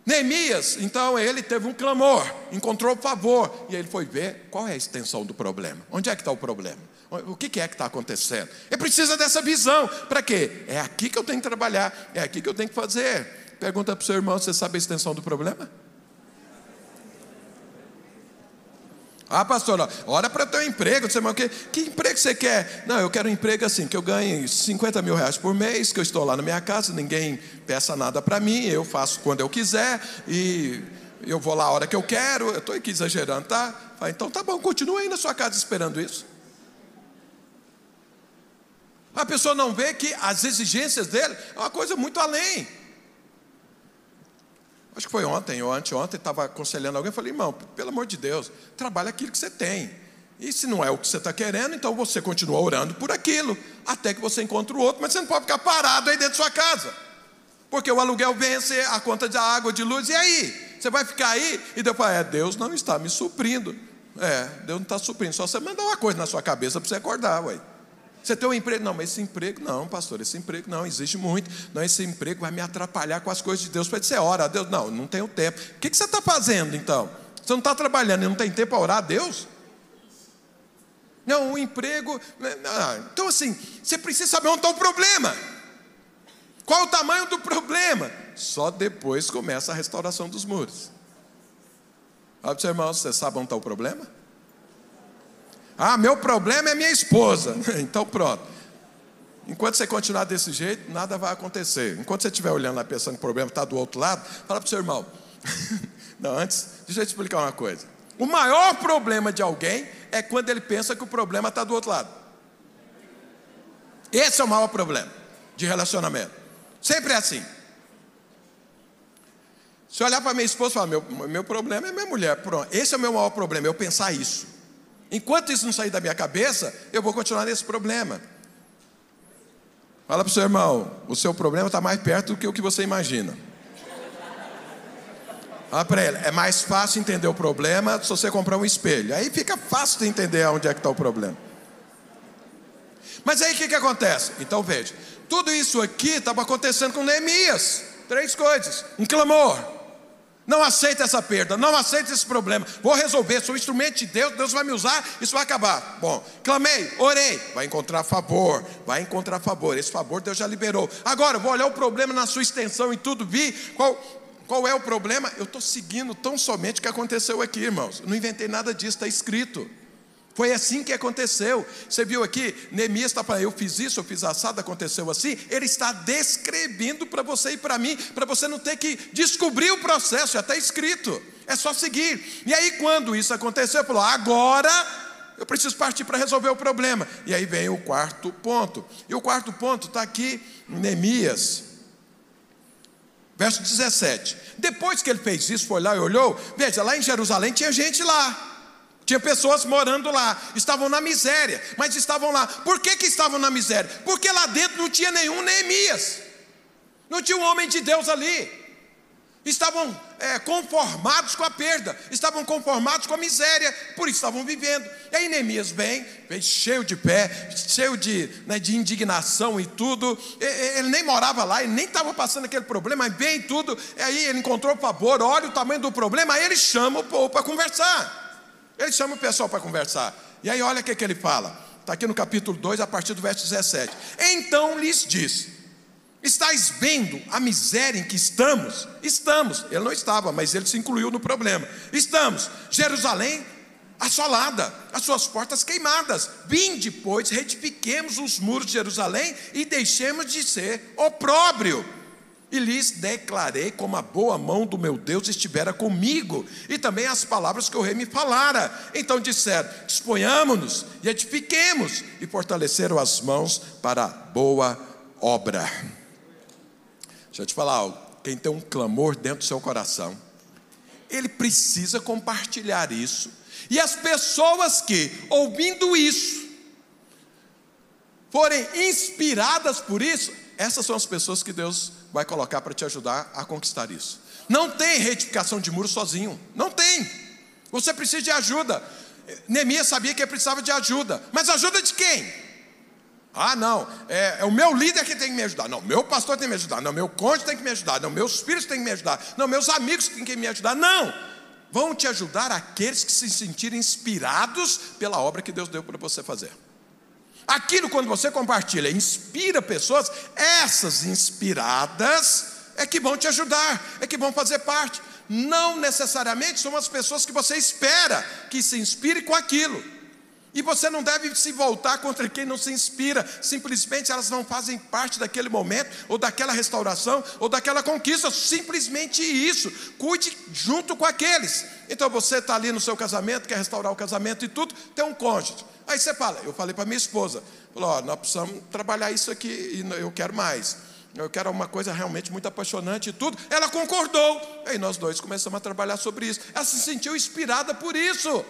Neemias, então ele teve um clamor, encontrou favor, e ele foi ver qual é a extensão do problema. Onde é que está o problema? O que é que está acontecendo? Ele precisa dessa visão. Para quê? É aqui que eu tenho que trabalhar, é aqui que eu tenho que fazer. Pergunta para o seu irmão: você sabe a extensão do problema? Ah, pastor, ora para teu emprego. Você, mas que, emprego você quer? Não, eu quero um emprego assim, que eu ganhe 50 mil reais por mês, que eu estou lá na minha casa, ninguém peça nada para mim, eu faço quando eu quiser, e eu vou lá a hora que eu quero, eu estou aqui exagerando, tá? então tá bom, continua aí na sua casa esperando isso. A pessoa não vê que as exigências dele é uma coisa muito além. Acho que foi ontem ou anteontem, estava aconselhando alguém, falei, irmão, pelo amor de Deus, trabalha aquilo que você tem. E se não é o que você está querendo, então você continua orando por aquilo, até que você encontre o outro, mas você não pode ficar parado aí dentro da sua casa. Porque o aluguel vence, a conta de água, de luz, e aí? Você vai ficar aí e depois, é, Deus não está me suprindo. É, Deus não está suprindo, só você mandar uma coisa na sua cabeça para você acordar, ué. Você tem um emprego? Não, mas esse emprego não, pastor, esse emprego não, existe muito. Não, esse emprego vai me atrapalhar com as coisas de Deus. Para dizer, ora a Deus. Não, não tenho tempo. O que, você está fazendo então? Você não está trabalhando e não tem tempo para orar a Deus? Não, o emprego. Né, então, assim, você precisa saber onde está o problema. Qual o tamanho do problema? Só depois começa a restauração dos muros. Olha para o seu irmão, você sabe onde está o problema? Ah, meu problema é minha esposa. Então pronto. Enquanto você continuar desse jeito, nada vai acontecer. Enquanto você estiver olhando lá pensando que o problema está do outro lado, fala para o seu irmão. Não, antes, deixa eu te explicar uma coisa. O maior problema de alguém é quando ele pensa que o problema está do outro lado. Esse é o maior problema de relacionamento. Sempre é assim. Se olhar para minha esposa e falar, meu, meu problema é minha mulher. Pronto, esse é o meu maior problema, eu pensar isso. Enquanto isso não sair da minha cabeça, eu vou continuar nesse problema. Fala para o seu irmão, o seu problema está mais perto do que o que você imagina. Fala para ele, é mais fácil entender o problema se você comprar um espelho. Aí fica fácil de entender onde é que está o problema. Mas aí o que, que acontece? Então veja, tudo isso aqui estava acontecendo com Neemias. Três coisas: um clamor, não aceita essa perda, não aceita esse problema. Vou resolver, sou instrumento de Deus, Deus vai me usar, isso vai acabar. Bom, clamei, orei, vai encontrar favor, vai encontrar favor. Esse favor Deus já liberou. Agora, vou olhar o problema na sua extensão e tudo, vi qual, qual é o problema. Eu estou seguindo tão somente o que aconteceu aqui, irmãos. Não inventei nada disso, está escrito. Foi assim que aconteceu. Você viu aqui, Neemias está falando, eu fiz isso, eu fiz assado, aconteceu assim. Ele está descrevendo para você e para mim, para você não ter que descobrir o processo, já está escrito. É só seguir. E aí, quando isso aconteceu, falou: agora eu preciso partir para resolver o problema. E aí vem o quarto ponto. E o quarto ponto está aqui em Neemias. Verso 17. Depois que ele fez isso, foi lá e olhou, veja, lá em Jerusalém tinha gente lá. Tinha pessoas morando lá, estavam na miséria, mas estavam lá. Por que, que estavam na miséria? Porque lá dentro não tinha nenhum Neemias, não tinha um homem de Deus ali. Estavam é, conformados com a perda, estavam conformados com a miséria, por isso estavam vivendo. E aí Neemias vem, vem cheio de pé, cheio de, né, de indignação e tudo. Ele nem morava lá, ele nem estava passando aquele problema, mas vem tudo. E aí ele encontrou favor, olha o tamanho do problema, aí ele chama o povo para conversar. Ele chama o pessoal para conversar. E aí olha o que, que ele fala. Está aqui no capítulo 2, a partir do verso 17. Então lhes disse: Estais vendo a miséria em que estamos? Estamos. Ele não estava, mas ele se incluiu no problema. Estamos. Jerusalém assolada, as suas portas queimadas. Vinde, pois, retifiquemos os muros de Jerusalém e deixemos de ser opróbrio e lhes declarei como a boa mão do meu Deus estivera comigo, e também as palavras que o rei me falara. Então disseram: disponhamos-nos e edifiquemos, e fortaleceram as mãos para a boa obra. Deixa eu te falar algo: quem tem um clamor dentro do seu coração, ele precisa compartilhar isso, e as pessoas que, ouvindo isso, forem inspiradas por isso, essas são as pessoas que Deus vai colocar para te ajudar a conquistar isso. Não tem retificação de muro sozinho. Não tem. Você precisa de ajuda. Neemias sabia que ele precisava de ajuda. Mas ajuda de quem? Ah, não, é, é, o meu líder que tem que me ajudar. Não, meu pastor tem que me ajudar. Não, meu cônjuge tem que me ajudar. Não, meus filhos têm que me ajudar. Não, meus amigos têm que me ajudar. Não, vão te ajudar aqueles que se sentirem inspirados pela obra que Deus deu para você fazer. Aquilo, quando você compartilha, inspira pessoas, essas inspiradas é que vão te ajudar, é que vão fazer parte. Não necessariamente são as pessoas que você espera que se inspire com aquilo. E você não deve se voltar contra quem não se inspira, simplesmente elas não fazem parte daquele momento, ou daquela restauração, ou daquela conquista, simplesmente isso. Cuide junto com aqueles. Então você está ali no seu casamento, quer restaurar o casamento e tudo, tem um cônjuge. Aí você fala, eu falei para minha esposa, falou, ó, nós precisamos trabalhar isso aqui e eu quero mais. Eu quero uma coisa realmente muito apaixonante e tudo. Ela concordou. Aí nós dois começamos a trabalhar sobre isso. Ela se sentiu inspirada por isso.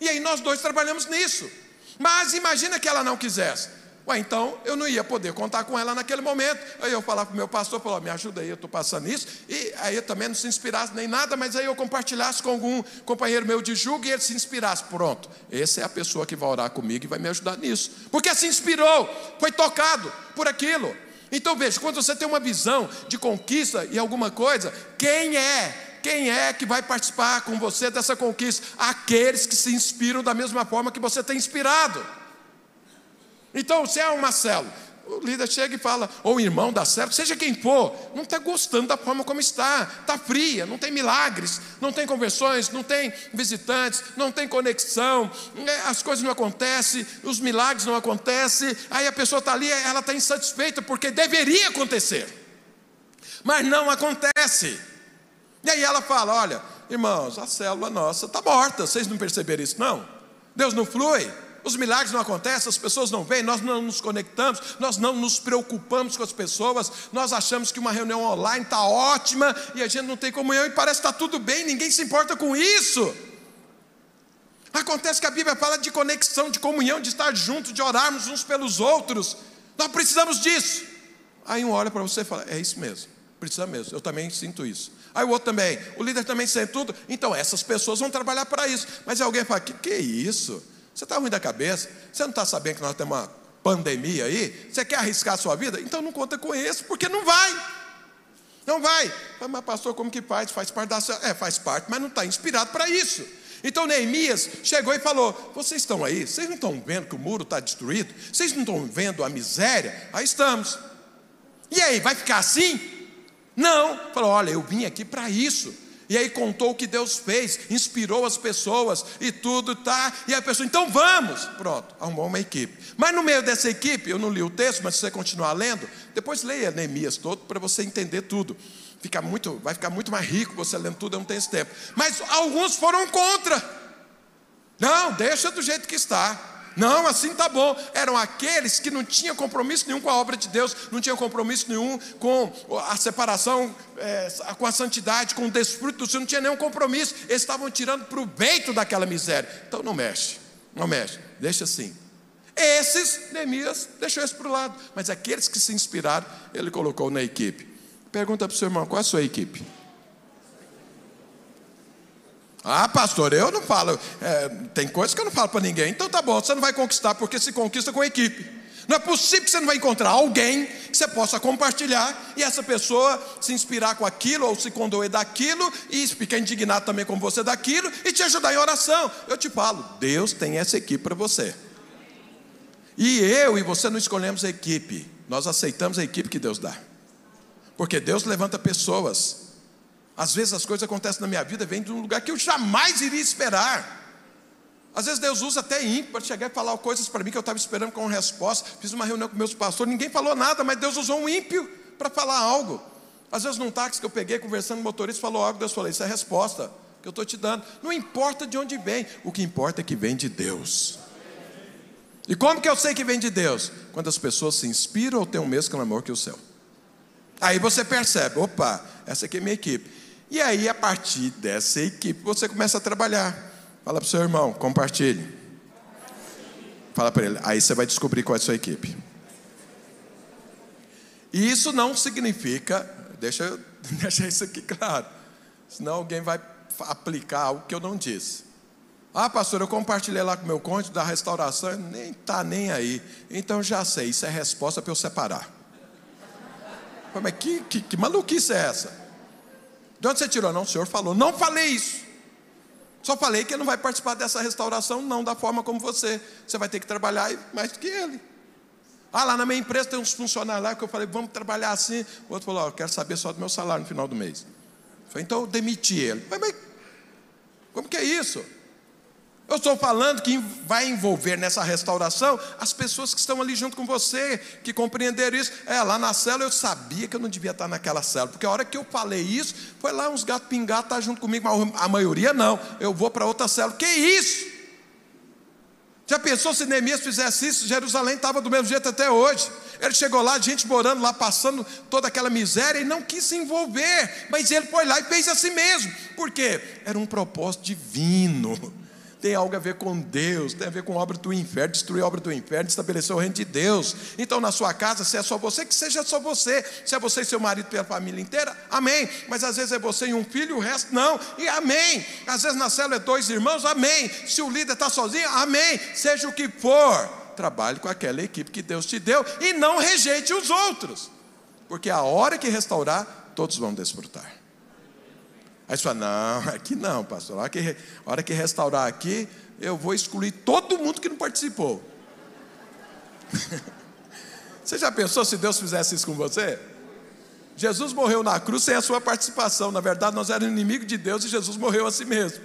E aí nós dois trabalhamos nisso. Mas imagina que ela não quisesse. Ué, então eu não ia poder contar com ela naquele momento. Aí eu falava para o meu pastor, falou, me ajuda aí, eu estou passando isso. E aí eu também não se inspirasse nem nada, mas aí eu compartilhasse com algum companheiro meu de julgo e ele se inspirasse. Pronto, essa é a pessoa que vai orar comigo e vai me ajudar nisso. Porque se inspirou, foi tocado por aquilo. Então veja, quando você tem uma visão de conquista e alguma coisa, quem é quem é que vai participar com você dessa conquista? Aqueles que se inspiram da mesma forma que você tem inspirado. Então, se é uma célula, o líder chega e fala, ou o irmão da célula, seja quem for, não está gostando da forma como está, está fria, não tem milagres, não tem conversões, não tem visitantes, não tem conexão, né, as coisas não acontecem, os milagres não acontecem, aí a pessoa está ali, ela está insatisfeita porque deveria acontecer, mas não acontece. E aí ela fala: olha, irmãos, a célula nossa está morta, vocês não perceberam isso, não? Deus não flui os milagres não acontecem, as pessoas não vêm, nós não nos conectamos, nós não nos preocupamos com as pessoas, nós achamos que uma reunião online está ótima e a gente não tem comunhão e parece que está tudo bem, ninguém se importa com isso. Acontece que a Bíblia fala de conexão, de comunhão, de estar juntos, de orarmos uns pelos outros. Nós precisamos disso. Aí um olha para você e fala: É isso mesmo, precisa mesmo. Eu também sinto isso. Aí o outro também, o líder também sente tudo. Então essas pessoas vão trabalhar para isso. Mas alguém fala: Que que é isso? Você está ruim da cabeça? Você não está sabendo que nós temos uma pandemia aí? Você quer arriscar a sua vida? Então não conta com isso, porque não vai. Não vai. Mas pastor, como que faz? Faz parte da. É, faz parte, mas não está inspirado para isso. Então Neemias chegou e falou: Vocês estão aí? Vocês não estão vendo que o muro está destruído? Vocês não estão vendo a miséria? Aí estamos. E aí, vai ficar assim? Não. Falou: Olha, eu vim aqui para isso. E aí contou o que Deus fez, inspirou as pessoas e tudo, tá? E a pessoa, então vamos! Pronto, arrumou uma equipe. Mas no meio dessa equipe, eu não li o texto, mas se você continuar lendo, depois leia Neemias todo para você entender tudo fica muito, vai ficar muito mais rico você lendo tudo, eu não tenho esse tempo. Mas alguns foram contra. Não, deixa do jeito que está. Não, assim tá bom. Eram aqueles que não tinham compromisso nenhum com a obra de Deus, não tinham compromisso nenhum com a separação, é, com a santidade, com o desfruto do Senhor, não tinha nenhum compromisso. Eles estavam tirando proveito daquela miséria. Então não mexe, não mexe, deixa assim. Esses, Neemias, deixou isso para o lado. Mas aqueles que se inspiraram, ele colocou na equipe. Pergunta para o seu irmão: qual é a sua equipe? Ah, pastor, eu não falo. É, tem coisas que eu não falo para ninguém. Então tá bom, você não vai conquistar, porque se conquista com equipe. Não é possível que você não vai encontrar alguém que você possa compartilhar e essa pessoa se inspirar com aquilo ou se condoer daquilo e ficar indignado também com você daquilo e te ajudar em oração. Eu te falo, Deus tem essa equipe para você. E eu e você não escolhemos a equipe, nós aceitamos a equipe que Deus dá. Porque Deus levanta pessoas. Às vezes as coisas acontecem na minha vida, vêm de um lugar que eu jamais iria esperar. Às vezes Deus usa até ímpio para chegar e falar coisas para mim que eu estava esperando com resposta. Fiz uma reunião com meus pastores, ninguém falou nada, mas Deus usou um ímpio para falar algo. Às vezes num táxi que eu peguei, conversando com o motorista, falou algo, Deus falou, isso é a resposta que eu estou te dando. Não importa de onde vem, o que importa é que vem de Deus. E como que eu sei que vem de Deus? Quando as pessoas se inspiram ou têm o mesmo clamor que o céu. Aí você percebe, opa, essa aqui é minha equipe. E aí, a partir dessa equipe, você começa a trabalhar. Fala para o seu irmão, compartilhe. Fala para ele, aí você vai descobrir qual é a sua equipe. E isso não significa, deixa eu deixar isso aqui claro, senão alguém vai aplicar algo que eu não disse. Ah, pastor, eu compartilhei lá com meu cônjuge da restauração, nem está nem aí. Então já sei, isso é resposta para eu separar. Mas que, que, que maluquice é essa? De onde você tirou? Não, o senhor falou. Não falei isso. Só falei que ele não vai participar dessa restauração, não da forma como você. Você vai ter que trabalhar mais do que ele. Ah, lá na minha empresa tem uns funcionários lá que eu falei, vamos trabalhar assim. O outro falou, oh, quero saber só do meu salário no final do mês. Eu falei, então eu demiti ele. Mas, mas como que é isso? Eu estou falando que vai envolver nessa restauração as pessoas que estão ali junto com você, que compreenderam isso. É, lá na cela eu sabia que eu não devia estar naquela cela, porque a hora que eu falei isso, foi lá uns gatos pingados tá junto comigo, mas a maioria não. Eu vou para outra cela. Que isso? Já pensou se Neemias fizesse isso? Jerusalém estava do mesmo jeito até hoje. Ele chegou lá, gente morando lá, passando toda aquela miséria e não quis se envolver, mas ele foi lá e fez assim mesmo. Por quê? Era um propósito divino tem algo a ver com Deus, tem a ver com a obra do inferno, destruir a obra do inferno, estabelecer o reino de Deus. Então, na sua casa, se é só você, que seja só você. Se é você e seu marido pela família inteira, amém. Mas às vezes é você e um filho, o resto não, e amém. Às vezes na célula é dois irmãos, amém. Se o líder está sozinho, amém. Seja o que for, trabalhe com aquela equipe que Deus te deu e não rejeite os outros, porque a hora que restaurar, todos vão desfrutar. Aí você fala, não, aqui não, pastor. A hora, que, hora que restaurar aqui, eu vou excluir todo mundo que não participou. você já pensou se Deus fizesse isso com você? Jesus morreu na cruz sem a sua participação. Na verdade, nós éramos inimigos de Deus e Jesus morreu a si mesmo.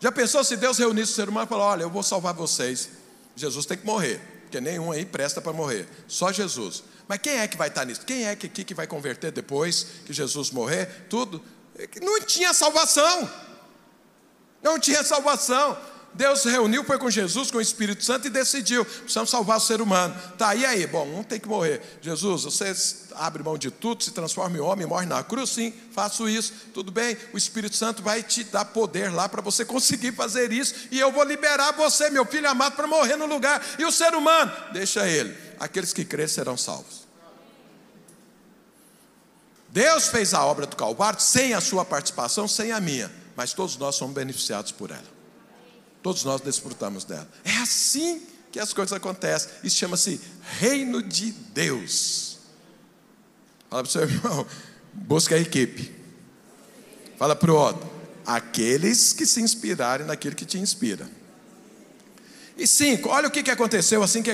Já pensou se Deus reunisse o ser humano e falou: Olha, eu vou salvar vocês. Jesus tem que morrer, porque nenhum aí presta para morrer, só Jesus. Mas quem é que vai estar nisso? Quem é que que vai converter depois que Jesus morrer? Tudo. Não tinha salvação. Não tinha salvação. Deus se reuniu, foi com Jesus, com o Espírito Santo e decidiu: precisamos salvar o ser humano. Tá, e aí? Bom, um tem que morrer. Jesus, você abre mão de tudo, se transforma em homem, morre na cruz? Sim, faço isso. Tudo bem, o Espírito Santo vai te dar poder lá para você conseguir fazer isso. E eu vou liberar você, meu filho amado, para morrer no lugar. E o ser humano? Deixa ele. Aqueles que crêem serão salvos. Deus fez a obra do Calvário sem a sua participação, sem a minha, mas todos nós somos beneficiados por ela. Todos nós desfrutamos dela. É assim que as coisas acontecem. Isso chama-se reino de Deus. Fala para o seu irmão, busca a equipe. Fala para o outro, aqueles que se inspirarem naquilo que te inspira. E cinco, olha o que, aconteceu assim que,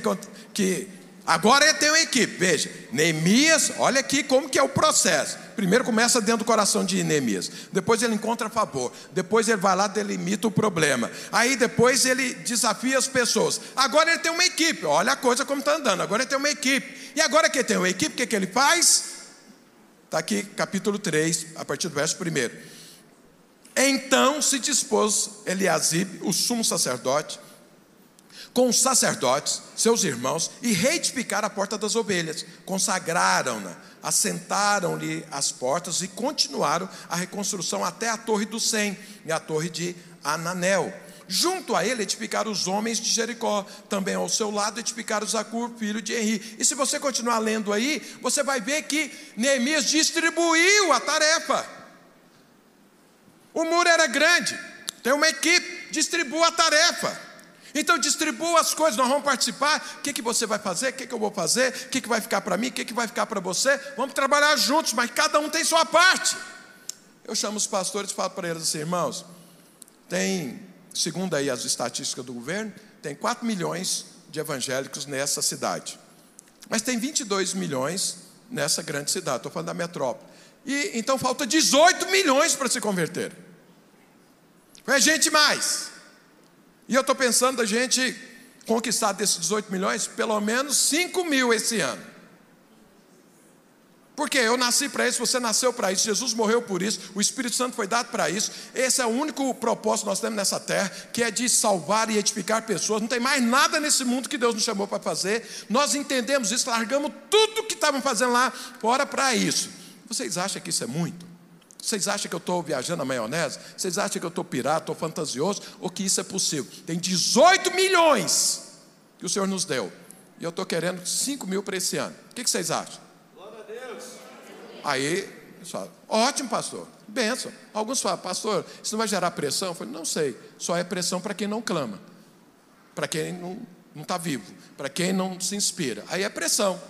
que Agora ele tem uma equipe, veja, Neemias, olha aqui como que é o processo. Primeiro começa dentro do coração de Neemias, depois ele encontra favor, depois ele vai lá delimita o problema, aí depois ele desafia as pessoas. Agora ele tem uma equipe, olha a coisa como está andando, agora ele tem uma equipe. E agora que ele tem uma equipe, o que, que ele faz? Está aqui capítulo 3, a partir do verso 1. Então se dispôs Eliasib, o sumo sacerdote, com os sacerdotes, seus irmãos, e reedificaram a porta das ovelhas. Consagraram-na, assentaram-lhe as portas e continuaram a reconstrução até a torre do Sem e a torre de Ananel. Junto a ele edificaram os homens de Jericó, também ao seu lado edificaram Zacur, filho de Henri. E se você continuar lendo aí, você vai ver que Neemias distribuiu a tarefa. O muro era grande, tem uma equipe, distribua a tarefa. Então distribua as coisas, nós vamos participar. O que, que você vai fazer? O que, que eu vou fazer? O que, que vai ficar para mim? O que, que vai ficar para você? Vamos trabalhar juntos, mas cada um tem sua parte. Eu chamo os pastores e falo para eles assim, irmãos, tem, segundo aí as estatísticas do governo, tem 4 milhões de evangélicos nessa cidade. Mas tem 22 milhões nessa grande cidade, estou falando da metrópole. E então falta 18 milhões para se converter. É gente mais. E eu estou pensando a gente conquistar desses 18 milhões, pelo menos 5 mil esse ano. Porque eu nasci para isso, você nasceu para isso, Jesus morreu por isso, o Espírito Santo foi dado para isso. Esse é o único propósito que nós temos nessa terra, que é de salvar e edificar pessoas. Não tem mais nada nesse mundo que Deus nos chamou para fazer. Nós entendemos isso, largamos tudo que estavam fazendo lá fora para isso. Vocês acham que isso é muito? Vocês acham que eu estou viajando na maionese? Vocês acham que eu estou pirata, estou fantasioso? Ou que isso é possível? Tem 18 milhões que o Senhor nos deu. E eu estou querendo 5 mil para esse ano. O que, que vocês acham? Glória a Deus. Aí, só, ótimo, pastor. Benção. Alguns falam, pastor, isso não vai gerar pressão? Eu falei, não sei. Só é pressão para quem não clama. Para quem não está vivo. Para quem não se inspira. Aí é pressão.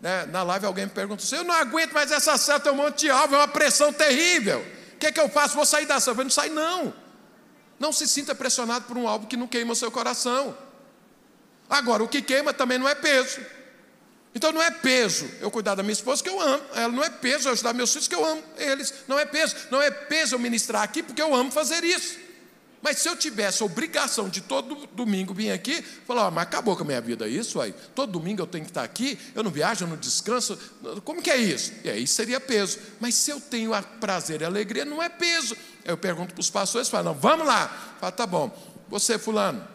Né? Na live alguém me perguntou: eu não aguento mais essa célula, tem um monte de alvo, é uma pressão terrível. O que, é que eu faço? Vou sair da célula. Não sai, não. Não se sinta pressionado por um alvo que não queima o seu coração. Agora, o que queima também não é peso. Então não é peso eu cuidar da minha esposa que eu amo. Ela não é peso eu ajudar meus filhos que eu amo eles. Não é peso. Não é peso eu ministrar aqui porque eu amo fazer isso. Mas se eu tivesse a obrigação de todo domingo vir aqui, falar, oh, mas acabou com a minha vida isso aí. Todo domingo eu tenho que estar aqui, eu não viajo, eu não descanso. Como que é isso? E aí seria peso. Mas se eu tenho prazer e alegria, não é peso. Eu pergunto para os pastores, falam, vamos lá. Fala, tá bom. Você, fulano,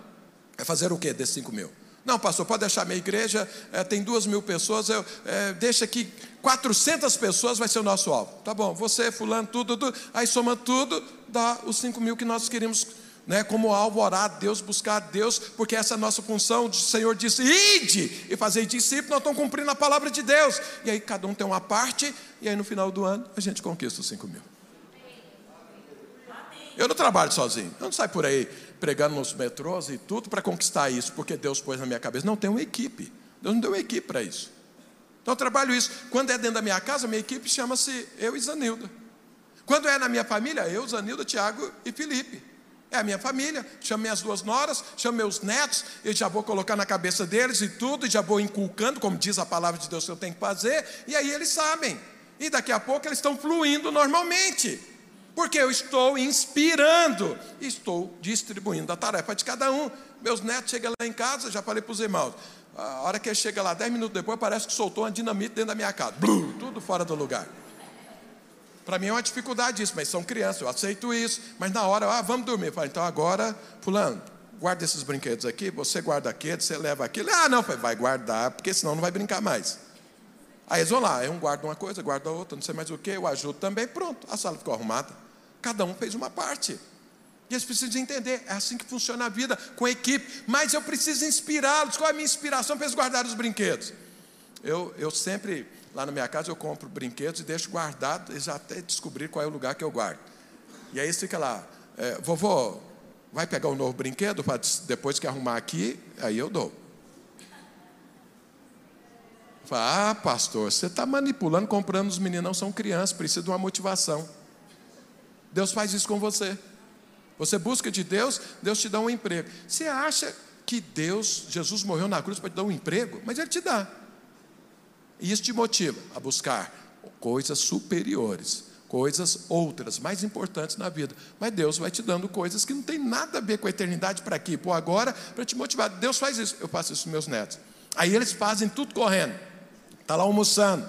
vai fazer o que desses 5 mil? Não, pastor, pode deixar minha igreja, é, tem duas mil pessoas, eu, é, deixa aqui 400 pessoas, vai ser o nosso alvo. Tá bom, você, fulano, tudo, tudo, aí soma tudo, dá os 5 mil que nós queríamos né, como alvo orar a Deus, buscar a Deus, porque essa é a nossa função. O Senhor disse: ide e fazer discípulos, nós estamos cumprindo a palavra de Deus. E aí cada um tem uma parte, e aí no final do ano a gente conquista os 5 mil. Eu não trabalho sozinho, eu não saio por aí pregando nos metrôs e tudo para conquistar isso, porque Deus pôs na minha cabeça. Não, tem uma equipe. Deus não deu uma equipe para isso. Então eu trabalho isso. Quando é dentro da minha casa, minha equipe chama-se eu e Zanilda. Quando é na minha família, eu, Zanilda, Tiago e Felipe. É a minha família, chamo minhas duas noras, chamo meus netos, eu já vou colocar na cabeça deles e tudo, e já vou inculcando, como diz a palavra de Deus que eu tenho que fazer, e aí eles sabem. E daqui a pouco eles estão fluindo normalmente, porque eu estou inspirando, estou distribuindo a tarefa de cada um. Meus netos chegam lá em casa, já falei para os irmãos, a hora que ele chega lá, dez minutos depois, parece que soltou uma dinamite dentro da minha casa, Blum, tudo fora do lugar. Para mim é uma dificuldade isso, mas são crianças, eu aceito isso. Mas na hora, ah, vamos dormir. Eu falo, então agora, fulano, guarda esses brinquedos aqui, você guarda aquele, você leva aquele. Ah, não, vai guardar, porque senão não vai brincar mais. Aí eles vão lá, um guarda uma coisa, guarda outra, não sei mais o que, eu ajudo também, pronto, a sala ficou arrumada. Cada um fez uma parte. E eles precisam entender, é assim que funciona a vida, com a equipe. Mas eu preciso inspirá-los. Qual é a minha inspiração para eles guardarem os brinquedos? Eu, eu sempre, lá na minha casa, eu compro brinquedos e deixo guardado, eles até descobrir qual é o lugar que eu guardo. E aí fica lá, é, vovô, vai pegar um novo brinquedo? Depois que arrumar aqui, aí eu dou. Fala, ah, pastor, você está manipulando, comprando os meninos, não são crianças, precisa de uma motivação. Deus faz isso com você. Você busca de Deus, Deus te dá um emprego. Você acha que Deus, Jesus morreu na cruz para te dar um emprego? Mas Ele te dá. E isso te motiva a buscar coisas superiores, coisas outras, mais importantes na vida. Mas Deus vai te dando coisas que não tem nada a ver com a eternidade para aqui, por agora, para te motivar. Deus faz isso. Eu faço isso com meus netos. Aí eles fazem tudo correndo. Está lá almoçando.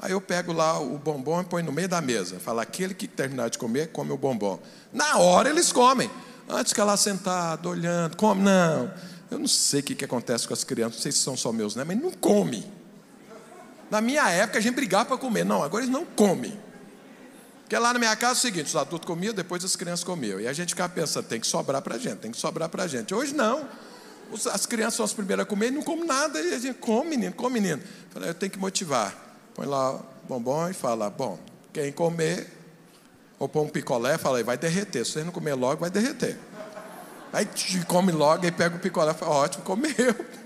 Aí eu pego lá o bombom e ponho no meio da mesa. Fala, aquele que terminar de comer, come o bombom. Na hora eles comem. Antes que lá sentado, olhando, come, não. Eu não sei o que, que acontece com as crianças, não sei se são só meus, né? Mas não come. Na minha época a gente brigava para comer. Não, agora eles não comem. Porque lá na minha casa é o seguinte: os adultos comiam, depois as crianças comiam. E a gente ficava pensando, tem que sobrar para a gente, tem que sobrar para a gente. Hoje não. As crianças são as primeiras a comer e não comem nada. E a gente come, menino, come, menino. Eu falei, eu tenho que motivar. Põe lá o bombom e fala: bom, quem comer ou põe um picolé, fala vai derreter. Se você não comer logo, vai derreter. Aí come logo, aí pega o picolé e fala, ótimo, comeu.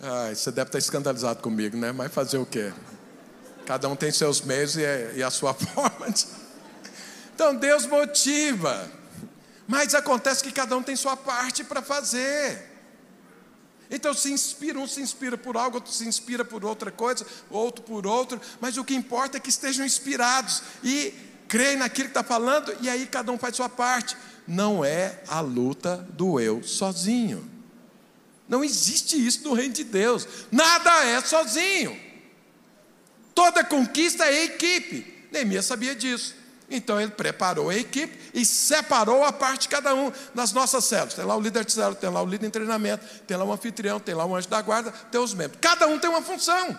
Ai, você deve estar escandalizado comigo, né? Mas fazer o quê? Cada um tem seus meios e, e a sua forma de... Então Deus motiva. Mas acontece que cada um tem sua parte para fazer. Então se inspira, um se inspira por algo, outro se inspira por outra coisa, outro por outro, mas o que importa é que estejam inspirados e creem naquilo que está falando, e aí cada um faz sua parte. Não é a luta do eu sozinho. Não existe isso no reino de Deus. Nada é sozinho. Toda conquista é equipe. Neemias sabia disso. Então ele preparou a equipe e separou a parte de cada um nas nossas células. Tem lá o líder de célula, tem lá o líder em treinamento, tem lá o anfitrião, tem lá o anjo da guarda, tem os membros. Cada um tem uma função.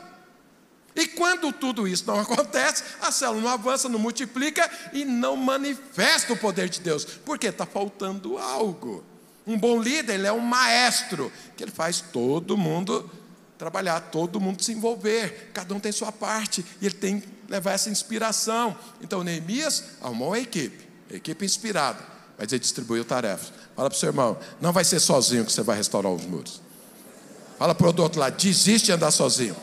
E quando tudo isso não acontece, a célula não avança, não multiplica e não manifesta o poder de Deus. Porque está faltando algo. Um bom líder, ele é um maestro, que ele faz todo mundo trabalhar, todo mundo se envolver, cada um tem sua parte, e ele tem que levar essa inspiração. Então, Neemias arrumou uma equipe, equipe inspirada, mas ele distribuiu tarefas. Fala para o seu irmão, não vai ser sozinho que você vai restaurar os muros. Fala para o outro lado, desiste de andar sozinho.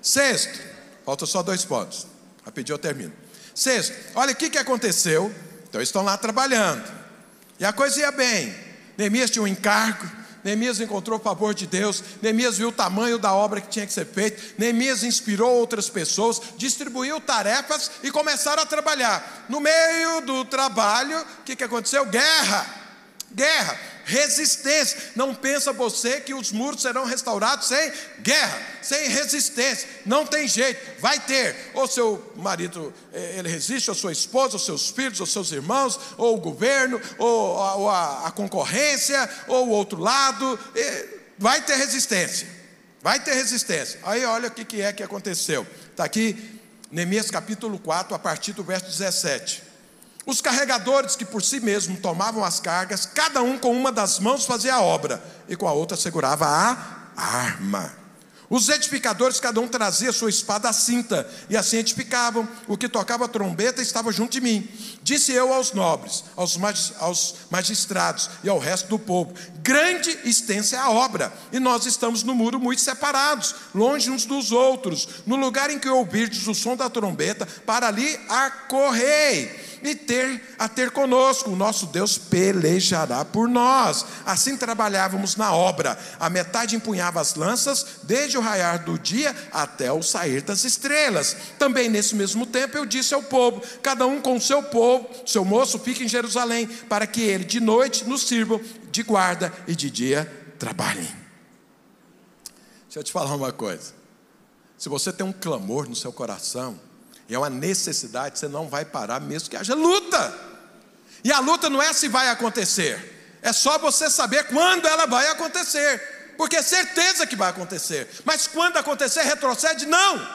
Sexto, falta só dois pontos. Rapidinho eu termino. Sexto, olha o que, que aconteceu. Então, eles estão lá trabalhando. E a coisa ia bem. Neemias tinha um encargo, Neemias encontrou o favor de Deus, Neemias viu o tamanho da obra que tinha que ser feita, Neemias inspirou outras pessoas, distribuiu tarefas e começaram a trabalhar. No meio do trabalho, o que, que aconteceu? Guerra, guerra resistência. Não pensa você que os muros serão restaurados sem guerra, sem resistência. Não tem jeito, vai ter. Ou seu marido eh, ele resiste, ou sua esposa, ou seus filhos, ou seus irmãos, ou o governo, ou a, ou a, a concorrência, ou o outro lado. Vai ter resistência. Vai ter resistência. Aí olha o que, que é que aconteceu. Está aqui, Neemias capítulo 4, a partir do verso 17. Os carregadores que por si mesmos tomavam as cargas, cada um com uma das mãos fazia a obra e com a outra segurava a arma. Os edificadores, cada um trazia sua espada à cinta, e assim edificavam. O que tocava a trombeta estava junto de mim. Disse eu aos nobres, aos, magistrados e ao resto do povo: Grande extensa é a obra, e nós estamos no muro muito separados, longe uns dos outros. No lugar em que ouvirdes o som da trombeta, para ali acorrei e ter a ter conosco. O nosso Deus pelejará por nós. Assim trabalhávamos na obra. A metade empunhava as lanças, desde o raiar do dia até o sair das estrelas. Também nesse mesmo tempo eu disse ao povo: cada um com seu povo, seu moço, fique em Jerusalém, para que ele de noite nos sirvam de guarda e de dia trabalhem. Deixa eu te falar uma coisa. Se você tem um clamor no seu coração, é uma necessidade, você não vai parar mesmo que haja luta. E a luta não é se vai acontecer, é só você saber quando ela vai acontecer, porque é certeza que vai acontecer. Mas quando acontecer, retrocede? Não,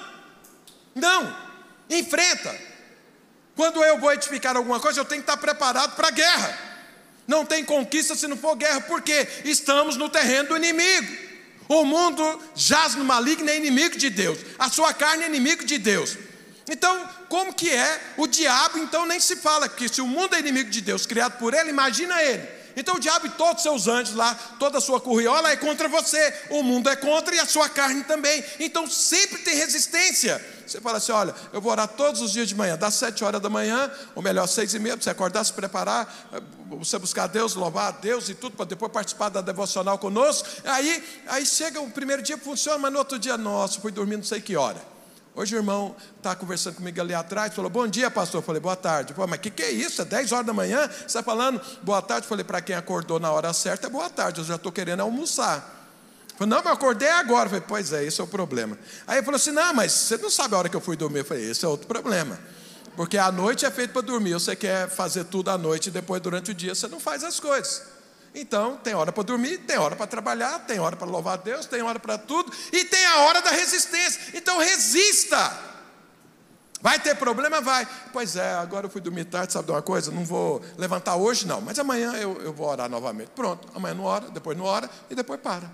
não, enfrenta. Quando eu vou edificar alguma coisa, eu tenho que estar preparado para a guerra. Não tem conquista se não for guerra, porque estamos no terreno do inimigo. O mundo jaz no maligno, é inimigo de Deus. A sua carne é inimigo de Deus. Então, como que é? O diabo, então, nem se fala que se o mundo é inimigo de Deus, criado por ele, imagina ele. Então o diabo e todos os seus anjos lá, toda a sua curriola é contra você, o mundo é contra e a sua carne também. Então sempre tem resistência. Você fala assim: olha, eu vou orar todos os dias de manhã, das sete horas da manhã, ou melhor, seis e meia, para você acordar, se preparar, eh, você buscar Deus, louvar a Deus e tudo, para depois participar da devocional conosco. Aí, aí chega o primeiro dia, funciona, mas no outro dia, nossa, fui dormir não sei que hora. Hoje o irmão está conversando comigo ali atrás, falou, bom dia pastor, eu falei, boa tarde, Pô, mas o que, que é isso, é 10 horas da manhã, você está falando, boa tarde, eu falei, para quem acordou na hora certa, é boa tarde, eu já estou querendo almoçar, Falei, não, mas eu acordei agora. Eu falei, pois é, esse é o problema. Aí ele falou assim: não, mas você não sabe a hora que eu fui dormir. Eu falei, esse é outro problema. Porque a noite é feita para dormir. Você quer fazer tudo à noite e depois, durante o dia, você não faz as coisas. Então, tem hora para dormir, tem hora para trabalhar, tem hora para louvar a Deus, tem hora para tudo, e tem a hora da resistência. Então, resista. Vai ter problema? Vai. Pois é, agora eu fui dormir tarde, sabe de uma coisa? Não vou levantar hoje, não, mas amanhã eu, eu vou orar novamente. Pronto, amanhã não ora, depois não ora e depois para.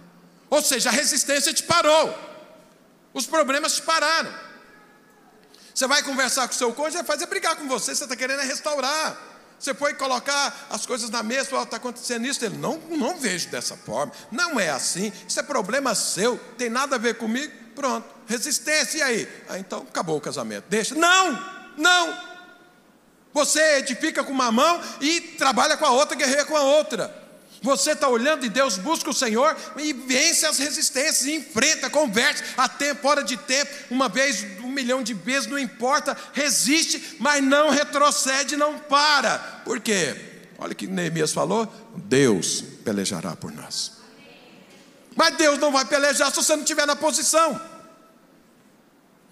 Ou seja, a resistência te parou, os problemas te pararam. Você vai conversar com o seu cônjuge, vai fazer brigar com você, você está querendo restaurar. Você foi colocar as coisas na mesa, está acontecendo isso. Ele, não, não vejo dessa forma, não é assim, isso é problema seu, tem nada a ver comigo. Pronto, resistência, e aí? Ah, então acabou o casamento, deixa. Não, não. Você edifica com uma mão e trabalha com a outra, guerreia com a outra. Você está olhando e Deus busca o Senhor e vence as resistências, enfrenta, converte a tempo, hora de tempo, uma vez, um milhão de vezes, não importa, resiste, mas não retrocede, não para. Por quê? Olha o que Neemias falou: Deus pelejará por nós. Mas Deus não vai pelejar se você não estiver na posição.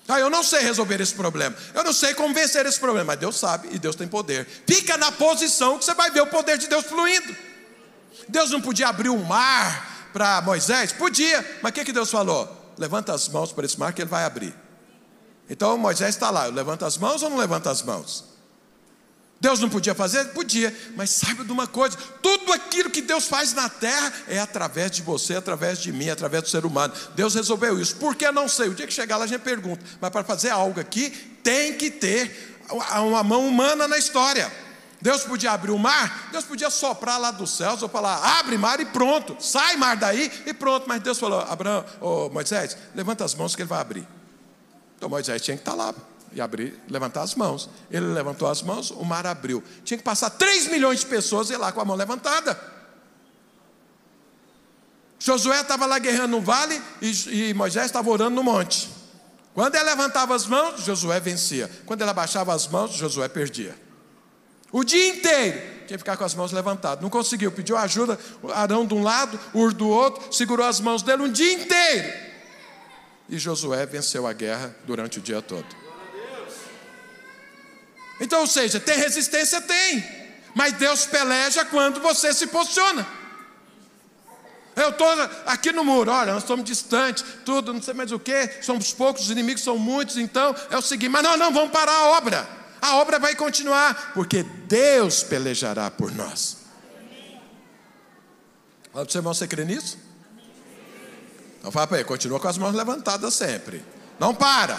Ah, eu não sei resolver esse problema. Eu não sei como vencer esse problema, mas Deus sabe e Deus tem poder. Fica na posição que você vai ver o poder de Deus fluindo. Deus não podia abrir um mar para Moisés? Podia, mas o que, que Deus falou? Levanta as mãos para esse mar que ele vai abrir. Então Moisés está lá, levanta as mãos ou não levanta as mãos? Deus não podia fazer? Podia, mas saiba de uma coisa: tudo aquilo que Deus faz na terra é através de você, através de mim, através do ser humano. Deus resolveu isso. Por que não sei? O dia que chegar lá a gente pergunta, mas para fazer algo aqui tem que ter uma mão humana na história. Deus podia abrir o mar, Deus podia soprar lá dos céus ou falar, abre mar e pronto, sai mar daí e pronto. Mas Deus falou, Abraão, oh, Moisés, levanta as mãos que ele vai abrir. Então Moisés tinha que estar lá e abrir, levantar as mãos. Ele levantou as mãos, o mar abriu. Tinha que passar 3 milhões de pessoas e lá com a mão levantada. Josué estava lá guerreando no vale e, e Moisés estava orando no monte. Quando ele levantava as mãos, Josué vencia. Quando ele abaixava as mãos, Josué perdia. O dia inteiro tinha que ficar com as mãos levantadas. Não conseguiu, pediu ajuda, Arão de um lado, Ur do outro, segurou as mãos dele um dia inteiro. E Josué venceu a guerra durante o dia todo. Então, ou seja, tem resistência? Tem. Mas Deus peleja quando você se posiciona. Eu estou aqui no muro, olha, nós estamos distantes, tudo, não sei mais o que, somos poucos, os inimigos são muitos, então é o seguinte, mas não, não, vamos parar a obra a obra vai continuar, porque Deus pelejará por nós. Fala para o seu irmão, você crê nisso? Então fala para ele, continua com as mãos levantadas sempre. Não para.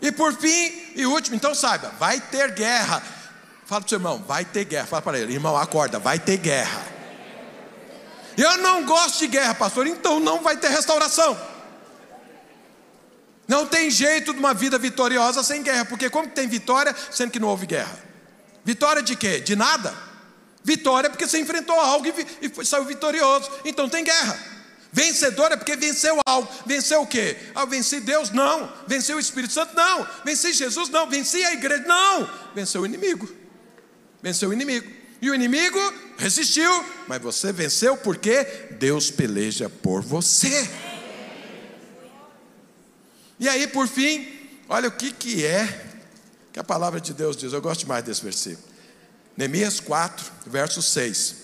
E por fim, e último, então saiba, vai ter guerra. Fala para o seu irmão, vai ter guerra. Fala para ele, irmão, acorda, vai ter guerra. Eu não gosto de guerra, pastor, então não vai ter restauração. Não tem jeito de uma vida vitoriosa sem guerra, porque como tem vitória sendo que não houve guerra? Vitória de quê? De nada? Vitória porque você enfrentou algo e, e saiu vitorioso. Então tem guerra. Vencedor é porque venceu algo. Venceu o quê? Ah, venci Deus? Não. Venceu o Espírito Santo? Não. Venci Jesus? Não. Venci a igreja? Não. Venceu o inimigo. Venceu o inimigo. E o inimigo resistiu, mas você venceu porque Deus peleja por você. E aí, por fim, olha o que, que é que a palavra de Deus diz. Eu gosto mais desse versículo. Neemias 4, verso 6.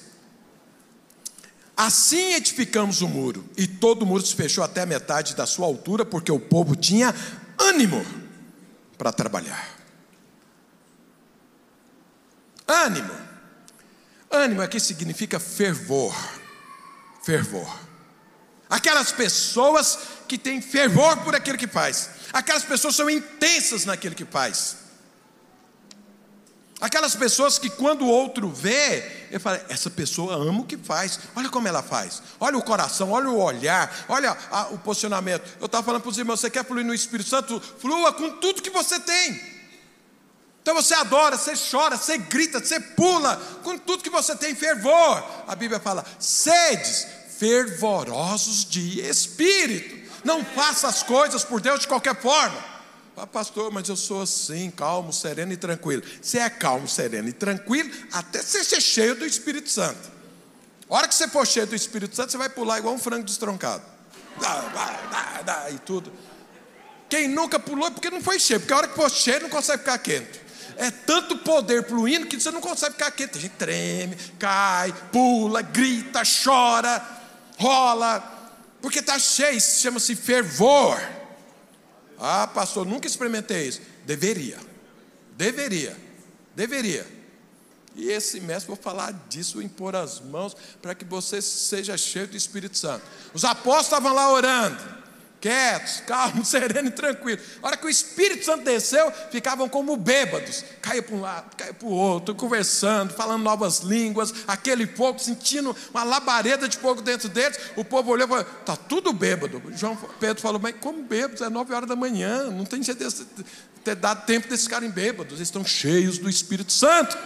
Assim edificamos o muro, e todo o muro se fechou até a metade da sua altura, porque o povo tinha ânimo para trabalhar. Ânimo. Ânimo aqui significa fervor. Fervor. Aquelas pessoas que têm fervor por aquilo que faz. Aquelas pessoas são intensas naquilo que faz. Aquelas pessoas que quando o outro vê, ele fala: essa pessoa ama o que faz, olha como ela faz, olha o coração, olha o olhar, olha a, o posicionamento. Eu estava falando para os irmãos: você quer fluir no Espírito Santo? Flua com tudo que você tem. Então você adora, você chora, você grita, você pula, com tudo que você tem fervor. A Bíblia fala: sedes fervorosos de espírito. Não faça as coisas por Deus de qualquer forma. Pastor, mas eu sou assim, calmo, sereno e tranquilo. Você é calmo, sereno e tranquilo até você ser cheio do Espírito Santo. A hora que você for cheio do Espírito Santo, você vai pular igual um frango destroncado. Dá, dá, dá, dá, e tudo. Quem nunca pulou é porque não foi cheio, porque a hora que for cheio não consegue ficar quente. É tanto poder fluindo que você não consegue ficar quente. A gente treme, cai, pula, grita, chora, rola, porque está cheio, chama-se fervor. Ah, pastor, nunca experimentei isso. Deveria, deveria, deveria. E esse mestre, vou falar disso, impor as mãos, para que você seja cheio do Espírito Santo. Os apóstolos estavam lá orando quietos, calmos, sereno e tranquilo. A hora que o Espírito Santo desceu, ficavam como bêbados, caia para um lado, caia para o outro, conversando, falando novas línguas, aquele fogo, sentindo uma labareda de fogo dentro deles. O povo olhou e falou: está tudo bêbado. João Pedro falou: mas como bêbados? É nove horas da manhã, não tem jeito de ter dado tempo desses ficarem bêbados, eles estão cheios do Espírito Santo.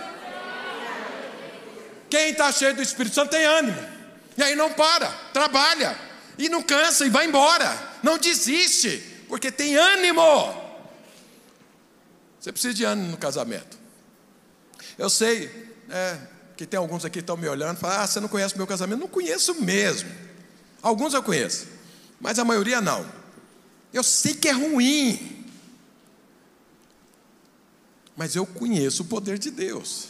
Quem está cheio do Espírito Santo tem ânimo, e aí não para, trabalha, e não cansa, e vai embora não desiste, porque tem ânimo. Você precisa de ânimo no casamento. Eu sei é, que tem alguns aqui que estão me olhando e falam: Ah, você não conhece meu casamento? Não conheço mesmo. Alguns eu conheço, mas a maioria não. Eu sei que é ruim, mas eu conheço o poder de Deus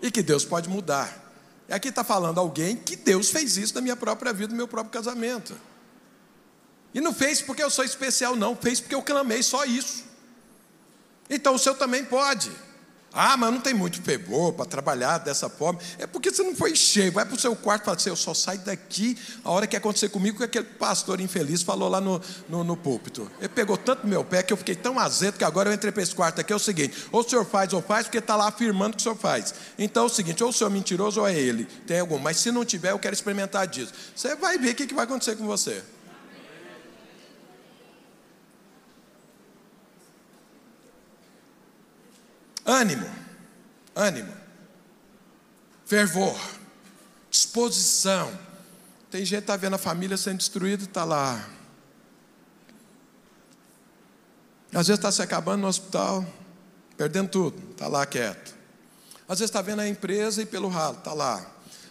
e que Deus pode mudar. E aqui está falando alguém que Deus fez isso na minha própria vida, no meu próprio casamento. E não fez porque eu sou especial, não, fez porque eu clamei só isso. Então o seu também pode. Ah, mas não tem muito fervor para trabalhar dessa forma. É porque você não foi cheio. Vai para o seu quarto e fala assim: eu só saio daqui a hora que acontecer comigo que aquele pastor infeliz falou lá no, no, no púlpito. Ele pegou tanto meu pé que eu fiquei tão azedo que agora eu entrei para esse quarto aqui. É o seguinte: ou o senhor faz ou faz, porque está lá afirmando que o senhor faz. Então é o seguinte: ou o senhor é mentiroso ou é ele. Tem algum. Mas se não tiver, eu quero experimentar disso. Você vai ver o que, que vai acontecer com você. Ânimo, ânimo, fervor, disposição. Tem gente que está vendo a família sendo destruída e está lá. Às vezes está se acabando no hospital, perdendo tudo, está lá quieto. Às vezes está vendo a empresa e pelo ralo, está lá.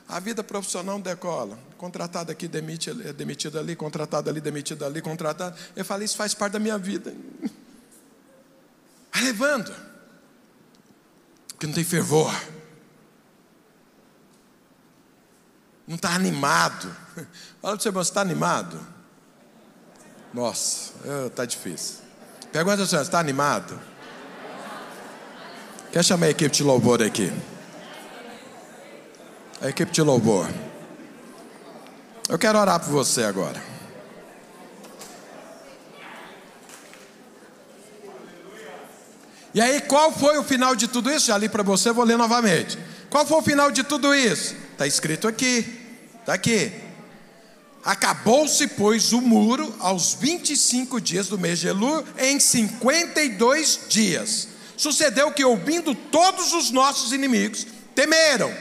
A vida profissional decola. Contratado aqui, demite, é demitido ali, contratado ali, demitido ali, contratado. Eu falei, isso faz parte da minha vida. Vai levando porque não tem fervor, não está animado. Fala para você, você está animado? Nossa, está difícil. Pergunta você, está animado? Quer chamar a equipe de louvor aqui? A equipe de louvor. Eu quero orar por você agora. E aí, qual foi o final de tudo isso? Já li para você, vou ler novamente. Qual foi o final de tudo isso? Está escrito aqui. Está aqui. Acabou-se, pois, o muro aos 25 dias do mês de Elul, em 52 dias. Sucedeu que, ouvindo todos os nossos inimigos, temeram,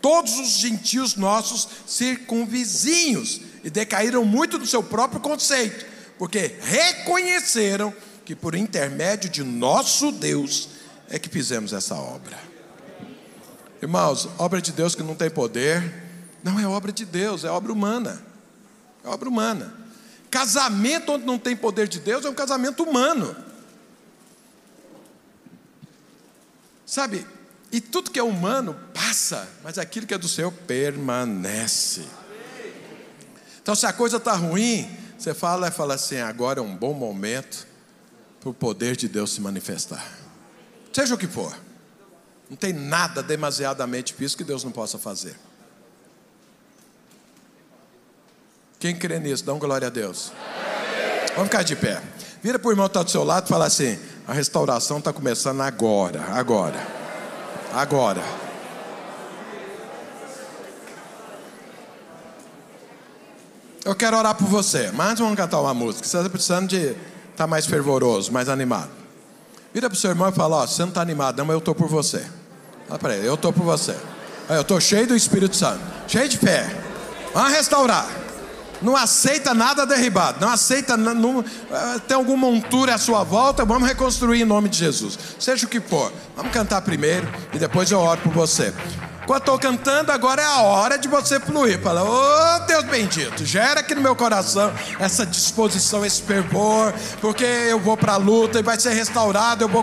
todos os gentios nossos circunvizinhos, e decaíram muito do seu próprio conceito, porque reconheceram que por intermédio de nosso Deus é que fizemos essa obra. Irmãos, obra de Deus que não tem poder, não é obra de Deus, é obra humana. É obra humana. Casamento onde não tem poder de Deus é um casamento humano. Sabe, e tudo que é humano passa, mas aquilo que é do Senhor permanece. Então, se a coisa está ruim, você fala e fala assim: agora é um bom momento para o poder de Deus se manifestar. Seja o que for. Não tem nada demasiadamente difícil que Deus não possa fazer. Quem crê nisso, dá um glória a Deus. Vamos ficar de pé. Vira para o irmão que está do seu lado e fala assim: a restauração está começando agora, agora, agora. Eu quero orar por você, mas vamos cantar uma música. Você está precisando de estar tá mais fervoroso, mais animado. Vira para o seu irmão e fala: Ó, você não está animado, não, mas eu estou por você. Fala Eu estou por você. Eu estou cheio do Espírito Santo, cheio de fé. Vamos restaurar. Não aceita nada derribado. Não aceita. Não, eh, tem alguma montura à sua volta. Vamos reconstruir em nome de Jesus. Seja o que for. Vamos cantar primeiro e depois eu oro por você. Enquanto estou cantando, agora é a hora de você fluir. Fala, ô oh, Deus bendito, gera aqui no meu coração essa disposição, esse fervor, porque eu vou para a luta e vai ser restaurado, eu vou